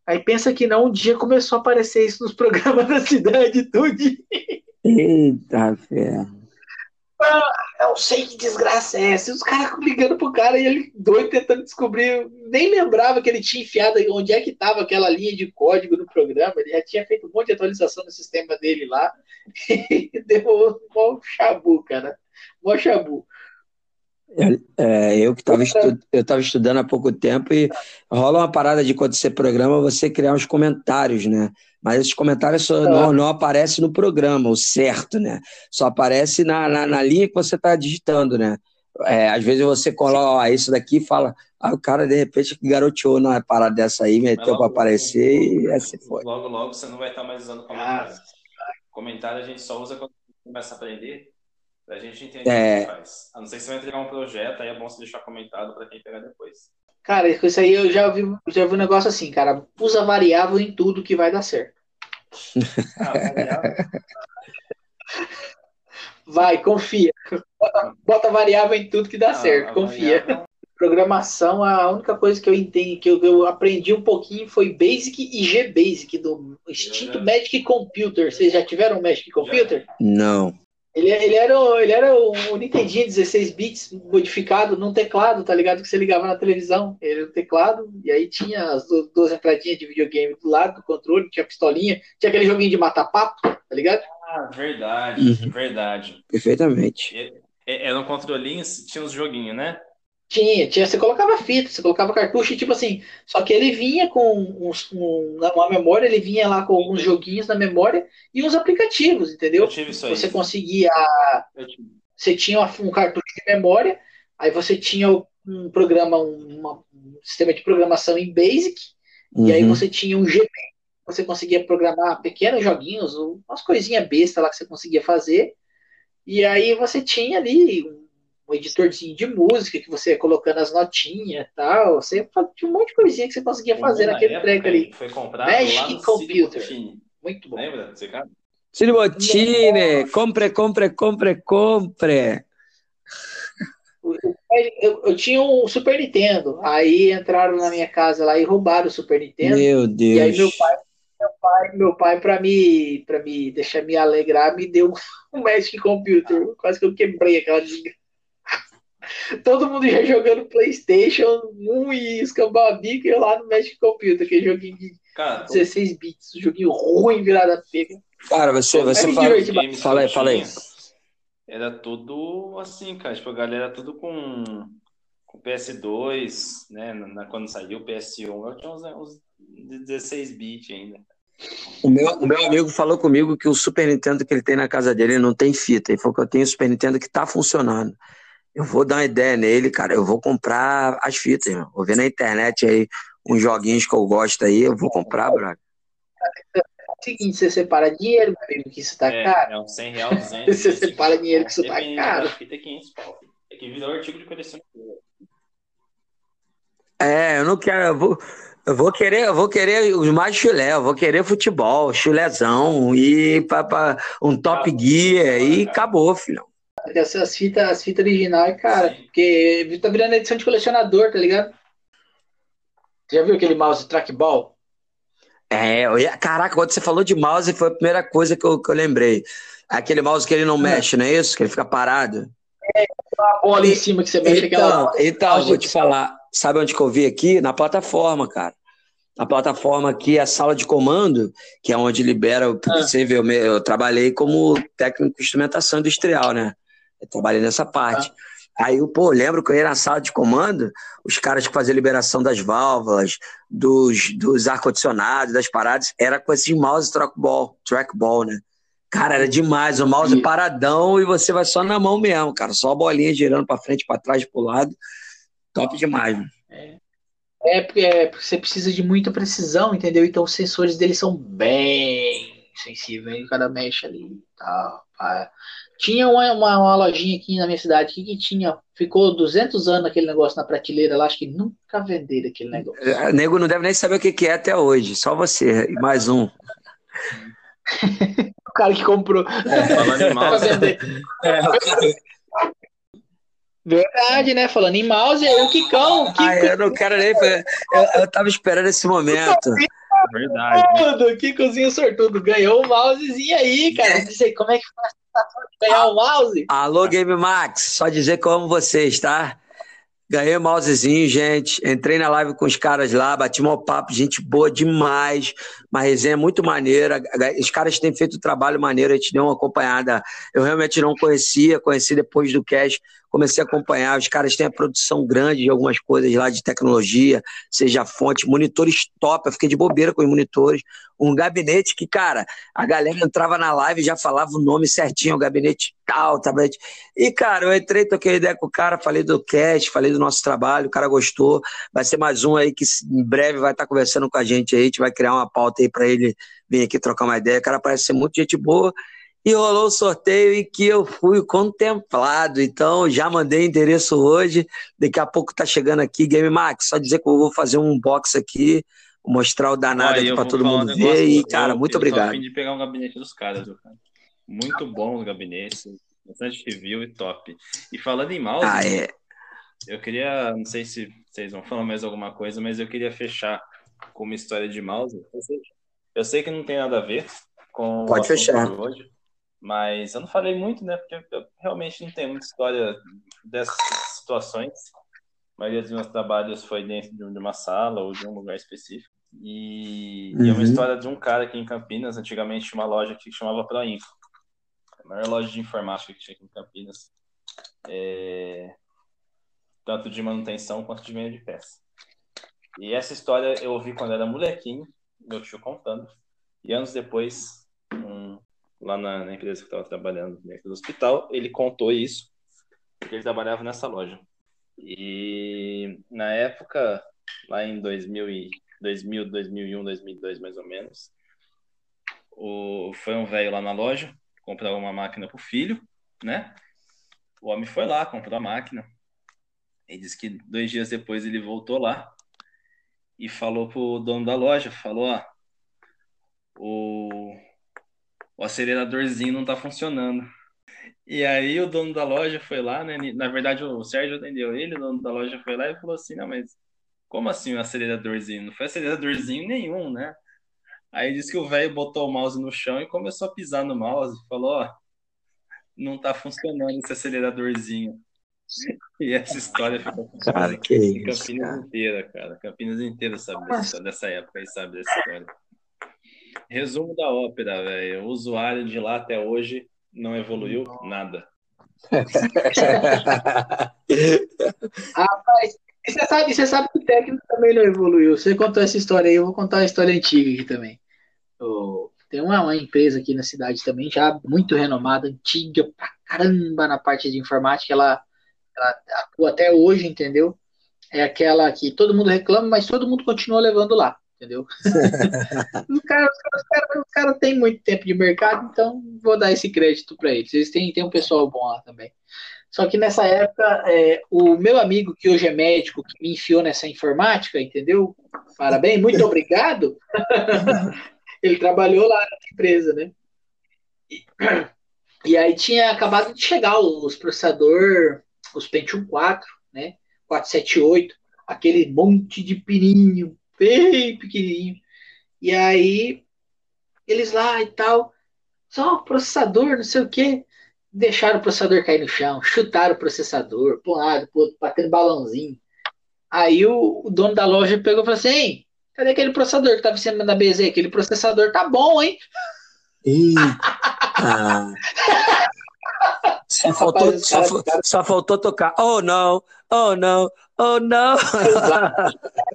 Aí pensa que não, um dia começou a aparecer isso nos programas da cidade tudo. Eita ferro. Não sei que desgraça é essa. Os caras ligando pro cara e ele doido tentando descobrir. Nem lembrava que ele tinha enfiado onde é que estava aquela linha de código no programa. Ele já tinha feito um monte de atualização no sistema dele lá. E deu um chabu, cara. Mó chabu. É, eu que estava estu eu tava estudando há pouco tempo e rola uma parada de quando você programa, você criar uns comentários, né? Mas esses comentários só, não, não aparecem no programa, o certo, né? Só aparece na, na, na linha que você está digitando, né? É, às vezes você coloca isso daqui e fala, ah, o cara de repente garoteou na parada dessa aí, meteu para aparecer logo, e assim foi. Logo, logo você não vai estar mais usando comentário. Ah. Comentário a gente só usa quando começa a aprender Pra gente entender é... o que faz. A não ser que você vai entregar um projeto, aí é bom você deixar comentado para quem pegar depois. Cara, isso aí eu já vi, já vi um negócio assim, cara. Usa variável em tudo que vai dar certo. Ah, vai, confia. Bota, bota, variável em tudo que dá ah, certo, confia. Variável... Programação, a única coisa que eu entendi, que eu, eu, aprendi um pouquinho foi Basic e GBasic do extinto já... Magic Computer. Vocês já tiveram um Magic Computer? Não. Ele, ele, era, ele era um Nintendinho 16 bits modificado num teclado, tá ligado? Que você ligava na televisão. Ele era o teclado, e aí tinha as duas, duas entradinhas de videogame do lado do controle, tinha pistolinha, tinha aquele joguinho de mata-papo, tá ligado? Ah, verdade, uhum. verdade. Perfeitamente. Era um controlinho, tinha uns joguinhos, né? Tinha, tinha, você colocava fita, você colocava cartucho, tipo assim, só que ele vinha com uns, um, uma memória, ele vinha lá com alguns joguinhos na memória e uns aplicativos, entendeu? você conseguia. Você tinha um cartucho de memória, aí você tinha um programa, uma, um sistema de programação em Basic, uhum. e aí uhum. você tinha um GP, você conseguia programar pequenos joguinhos, umas coisinhas bestas lá que você conseguia fazer, e aí você tinha ali um editorzinho de música que você ia colocando as notinhas e tal. Você tinha um monte de coisinha que você conseguia fazer naquele treco ali. Foi comprado Magic lá Computer. Muito bom. Lembra desse cara? Ciro Bottini, compre, compre, compre, compre. Eu, eu, tinha um Super Nintendo. Aí entraram na minha casa lá e roubaram o Super Nintendo. Meu Deus. E aí meu pai, meu pai, meu pai para me, para me deixar me alegrar, me deu um Magic Computer. Quase que eu quebrei aquela desgraça. Todo mundo já jogando PlayStation 1 e escambau a bica e eu lá no Magic Computer, aquele joguinho de Cara, 16 bits, joguinho ruim virada pega. Cara, você, você fala, fala aí, fala aí. Era tudo assim, cara. Tipo, a galera tudo com, com PS2, né? Na, quando saiu o PS1, eu tinha uns, uns 16 bits ainda. O meu, o meu amigo falou comigo que o Super Nintendo que ele tem na casa dele não tem fita. Ele falou que eu tenho o Super Nintendo que tá funcionando. Eu vou dar uma ideia nele, cara. Eu vou comprar as fitas, irmão. Vou ver na internet aí uns joguinhos que eu gosto aí. Eu vou comprar, Braga. É o seguinte, você separa dinheiro, meu amigo, que isso tá é, caro. É uns 100 reais, 200. você separa dinheiro que isso tá caro. Fita é 500 pau. É que virou artigo de coleção. É, eu não quero. Eu vou, eu vou querer, eu vou querer os mais chulé, eu vou querer futebol, chulézão e pra, pra um top gear e acabou, filhão. Essas fitas, as fitas originais, cara, Sim. porque tá virando edição de colecionador, tá ligado? Você já viu aquele mouse trackball? É, eu, caraca, quando você falou de mouse, foi a primeira coisa que eu, que eu lembrei. Aquele mouse que ele não mexe, não é isso? Que ele fica parado. É, uma bola em cima que você mexe então, aquela. Então, vou te falar. Sabe onde que eu vi aqui? Na plataforma, cara. Na plataforma aqui, a sala de comando, que é onde libera. Porque ah. você vê, eu, eu trabalhei como técnico de instrumentação industrial, né? Eu trabalhei nessa parte. Aí, pô, lembro que eu ia na sala de comando, os caras que faziam liberação das válvulas, dos, dos ar-condicionados, das paradas, era com esse mouse trackball, trackball, né? Cara, era demais. O mouse e... paradão e você vai só na mão mesmo, cara. Só a bolinha girando para frente, para trás, pro lado. Top demais, mano. É. É porque, é porque você precisa de muita precisão, entendeu? Então os sensores dele são bem sensíveis, o cara mexe ali e tal. Tinha uma, uma, uma, lojinha aqui na minha cidade que, que tinha, ficou 200 anos aquele negócio na prateleira lá, acho que nunca venderam aquele negócio. É, nego não deve nem saber o que, que é até hoje, só você e mais um. o cara que comprou. É, falando em mouse. é, Verdade, né? Falando em mouse, aí o Kikão. Kiko... Ah, eu não quero nem. Eu, eu tava esperando esse momento. Verdade. Sortudo, Kikozinho sortudo. Ganhou o mousezinho aí, cara. Não sei como é que de ganhar o mouse. Alô, Game Max. Só dizer que eu amo vocês, tá? Ganhei o mousezinho, gente. Entrei na live com os caras lá, bati um papo, gente boa demais. Uma resenha muito maneira. Os caras têm feito um trabalho maneiro, a gente deu uma acompanhada. Eu realmente não conhecia, conheci depois do cast comecei a acompanhar. Os caras têm a produção grande de algumas coisas lá de tecnologia, seja fonte, monitores top. Eu fiquei de bobeira com os monitores. Um gabinete que, cara, a galera entrava na live e já falava o nome certinho, o gabinete tal, tablet. E, cara, eu entrei, toquei ideia com o cara, falei do cast, falei do nosso trabalho, o cara gostou. Vai ser mais um aí que em breve vai estar conversando com a gente aí. A gente vai criar uma pauta aí para ele vir aqui trocar uma ideia. O cara parece ser muito gente boa e rolou o sorteio e que eu fui contemplado. Então, já mandei endereço hoje. Daqui a pouco tá chegando aqui, Game Max. Só dizer que eu vou fazer um box aqui, mostrar o danado aqui para todo mundo um ver. E, cara, eu, muito eu obrigado. Eu de pegar um gabinete dos caras, cara. Muito bom os gabinetes, bastante review e top. E falando em mouse, ah, é. eu queria, não sei se vocês vão falar mais alguma coisa, mas eu queria fechar com uma história de mouse. Eu sei que não tem nada a ver com Pode fechar. hoje, mas eu não falei muito, né? Porque eu realmente não tenho muita história dessas situações. A maioria dos meus trabalhos foi dentro de uma sala ou de um lugar específico. E, uhum. e é uma uhum. história de um cara aqui em Campinas, antigamente tinha uma loja que chamava Proinfo. A maior loja de informática que tinha aqui em Campinas. É... Tanto de manutenção quanto de venda de peça. E essa história eu ouvi quando era molequinho, meu tio contando. E anos depois, lá na, na empresa que estava trabalhando dentro do hospital, ele contou isso, porque ele trabalhava nessa loja. E na época, lá em 2000, e, 2000 2001, 2002 mais ou menos, o, foi um velho lá na loja, comprar uma máquina para o filho, né? O homem foi lá, comprou a máquina. E disse que dois dias depois ele voltou lá e falou pro dono da loja, falou, ó, o, o aceleradorzinho não tá funcionando. E aí o dono da loja foi lá, né? Na verdade, o Sérgio atendeu ele, o dono da loja foi lá e falou assim, não, mas como assim o um aceleradorzinho? Não foi aceleradorzinho nenhum, né? Aí disse que o velho botou o mouse no chão e começou a pisar no mouse. Falou, ó, não tá funcionando esse aceleradorzinho. E essa história ficou cara, que em Campinas cara. inteira, cara. Campinas inteira sabe dessa, dessa época e sabe dessa história. Resumo da ópera, velho. O usuário de lá até hoje não evoluiu nada. Rapaz, você sabe, você sabe que o técnico também não evoluiu. Você contou essa história aí, eu vou contar uma história antiga aqui também. Tem uma, uma empresa aqui na cidade também, já muito renomada, antiga pra caramba na parte de informática. Ela, ela atua até hoje, entendeu? É aquela que todo mundo reclama, mas todo mundo continua levando lá entendeu? os caras cara, cara têm muito tempo de mercado, então vou dar esse crédito para eles. Eles têm, têm um pessoal bom lá também. Só que nessa época, é, o meu amigo, que hoje é médico, que me enfiou nessa informática, entendeu? Parabéns, muito obrigado. Ele trabalhou lá na empresa, né? E, e aí tinha acabado de chegar os processador, os Pentium 4, né? 478, aquele monte de pininho, bem pequenininho. E aí, eles lá e tal, só processador, não sei o que, deixaram o processador cair no chão, chutaram o processador, para um lado, pro outro, batendo balãozinho. Aí o, o, dono da loja pegou e falou assim: cadê aquele processador que tava em cima da BZ? Aquele processador tá bom, hein? Eita! Só faltou, só, cara... só, faltou tocar. Oh, não! Oh, não! Oh, não!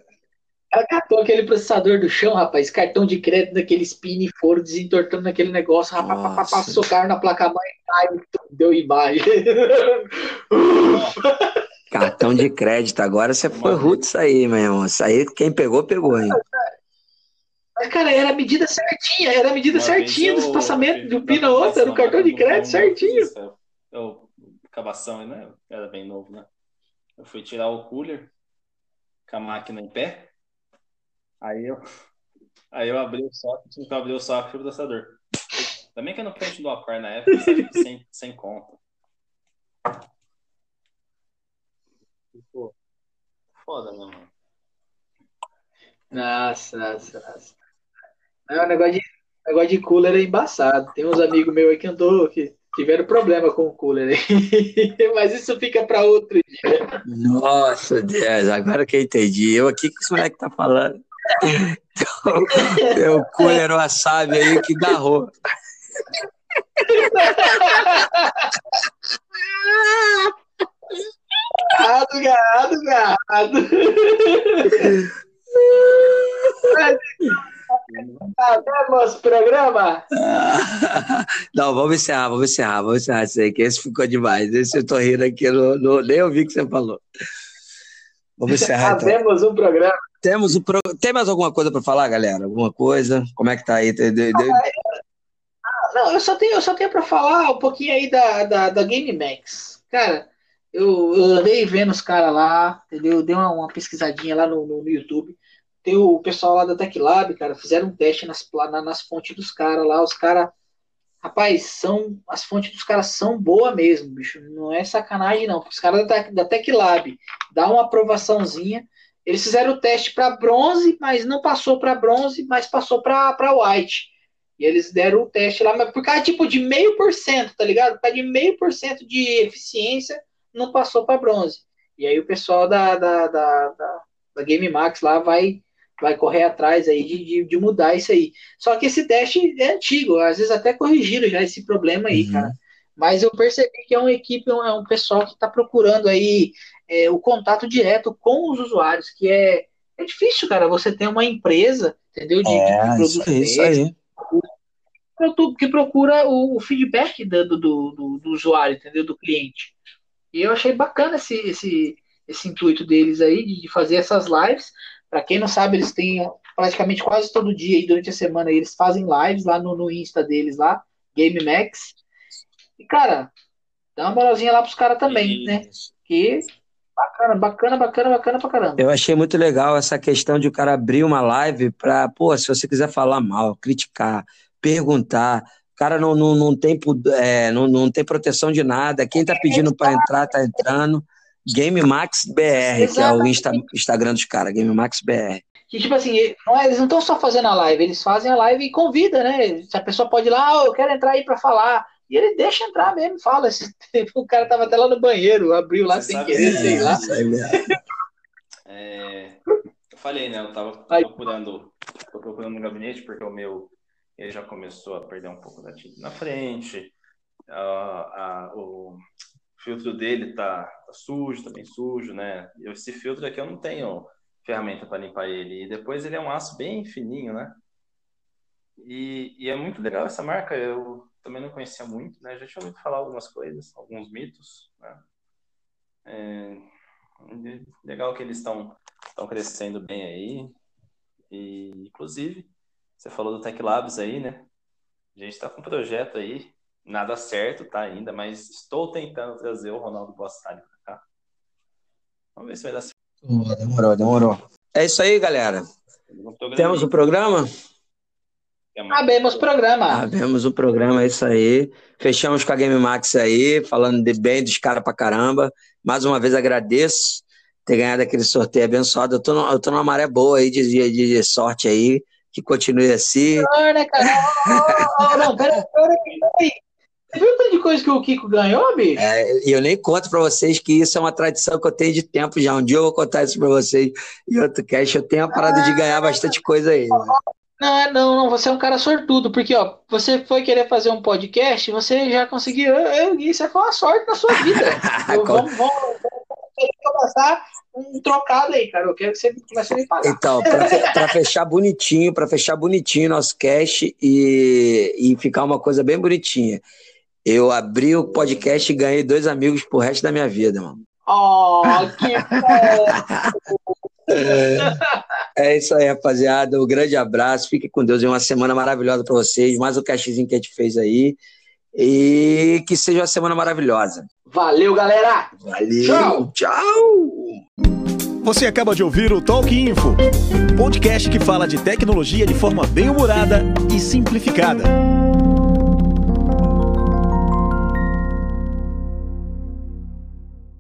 cara catou aquele processador do chão, rapaz, cartão de crédito daquele spin e foram desentortando naquele negócio, rapaz, Nossa. rapaz, passou cara na placa-mãe, ai, deu imagem. Cartão de crédito. Agora você foi roots aí, meu irmão. Isso aí, quem pegou, pegou, hein? Mas, cara, era a medida certinha, era a medida Uma certinha eu- passamentos de um pino a tava outro, era o passando, cartão de crédito certinho. Eu, cabação, né? Era bem novo, né? Eu fui tirar o cooler com a máquina em pé. Aí eu, aí eu abri o socket, tinha que abrir o socket do processador. Também que eu não frente do Alcor na época, sabe? sem, sem conta. Ficou foda, meu mano. Nossa, nossa, nossa. É, o negócio de, negócio de cooler é embaçado. Tem uns amigos meus aí que andou, que tiveram problema com o cooler aí. Mas isso fica para outro dia. Nossa, Deus, agora que eu entendi. Eu aqui que esse moleque tá falando. Meu cooler wasabi aí que garrou. Gado, gado, gado. Nosso programa. Não, vamos encerrar, vamos encerrar, vamos encerrar isso aí, que esse ficou demais. Esse eu tô rindo aqui, não, não- nem ouvi o que você falou. Vamos encerrar então. Fazemos um programa. Temos o pro... Tem mais alguma coisa para falar, galera? Alguma coisa? Como é que tá aí? Tem- de- de- Não, eu só tenho, eu só tenho para falar um pouquinho aí da, da, da Game Max. Cara, eu, eu andei vendo os caras lá, entendeu? Dei uma, uma pesquisadinha lá no, no, no YouTube. Tem o pessoal lá da Tech Lab, cara, fizeram um teste nas, na- nas fontes dos caras lá. Os caras, rapaz, são as fontes dos caras são boas mesmo, bicho. Não é sacanagem, não. Os caras da, da Tech Lab dá uma aprovaçãozinha. Eles fizeram o teste para bronze, mas não passou para bronze, mas passou para white. E eles deram o teste lá, mas por causa tipo de meio por cento, tá ligado? Por causa de meio por cento de eficiência, não passou para bronze. E aí o pessoal da, da, da, da, da Game Max lá vai, vai correr atrás aí de, de, de mudar isso aí. Só que esse teste é antigo, às vezes até corrigiram já esse problema aí, Uhum. cara. Mas eu percebi que é uma equipe, é um pessoal que está procurando aí é, o contato direto com os usuários, que é, é difícil, cara, você ter uma empresa, entendeu? De, de, de É, produtos isso aí, isso aí. que procura o, o feedback do, do, do, do usuário, entendeu? Do cliente. E eu achei bacana esse, esse, esse intuito deles aí de fazer essas lives. Para quem não sabe, eles têm praticamente quase todo dia aí, durante a semana eles fazem lives lá no, no Insta deles lá, Game Max. E cara, dá uma moralzinha lá pros caras também, E- né? Que bacana, bacana, bacana, bacana pra caramba. Eu achei muito legal essa questão de o cara abrir uma live para, pô, se você quiser falar mal, criticar, perguntar, o cara não, não, não, tem, é, não, não tem proteção de nada. Quem tá pedindo para entrar, tá entrando. Game Max BR, que é o Insta- Instagram dos caras, Game Max BR. Que, tipo assim, não é- eles não estão só fazendo a live, eles fazem a live e convida, né? Se a pessoa pode ir lá, "Ah, eu quero entrar aí pra falar. E ele deixa entrar mesmo, fala. Esse tempo, o cara tava até lá no banheiro, abriu lá Você sem querer, que- sei lá. Aí mesmo. É, eu falei, né? Eu tava Aí. procurando, tô procurando um gabinete porque o meu ele já começou a perder um pouco da tinta na frente. a- a- o filtro dele tá, tá sujo, tá sujo, né? Esse filtro aqui eu não tenho ferramenta para limpar ele. E depois ele é um aço bem fininho, né? E, e é muito legal essa marca. Eu também não conhecia muito, né? Já tinha ouvido falar algumas coisas, alguns mitos, né? É, legal que eles estão crescendo bem aí. E, inclusive, você falou do Tech Labs aí, né? A gente está com um projeto aí, nada certo, tá ainda, mas estou tentando trazer o Ronaldo Bossari para cá. Vamos ver se vai dar certo. Pô, demorou, demorou. É isso aí, galera. Temos o programa? Abemos programa. Abemos o programa, é isso aí. Fechamos com a Game Max aí, falando de bem dos caras pra caramba. Mais uma vez agradeço ter ganhado aquele sorteio abençoado. Eu tô, no- eu tô numa maré boa aí de, de, de sorte aí. Que continue assim. Não, né, cara? Não, não, não, não, pera, pera, pera. Você viu o tanto de coisa que o Kiko ganhou, bicho? É, E eu nem conto pra vocês que isso é uma tradição que eu tenho de tempo já. Um dia eu vou contar isso pra vocês. E outro cast, eu tenho a parada de ganhar bastante coisa aí. né? Não, é não, não, você é um cara sortudo, porque, ó, você foi querer fazer um podcast, você já conseguiu, eu, isso foi uma sorte na sua vida. Eu- vamos, vamos, começar um trocado aí, cara. Eu quero que você comece a me pagar. Então, para fechar bonitinho, para fechar bonitinho nosso cast e, e ficar uma coisa bem bonitinha. Eu abri o podcast e ganhei dois amigos pro resto da minha vida, mano. Oh, que É isso aí, rapaziada. Um grande abraço. Fique com Deus. E uma semana maravilhosa para vocês. Mais um castzinho que a gente fez aí. E que seja uma semana maravilhosa. Valeu, galera. Valeu. Tchau. Tchau. Você acaba de ouvir o Talk Info, podcast que fala de tecnologia de forma bem humorada e simplificada.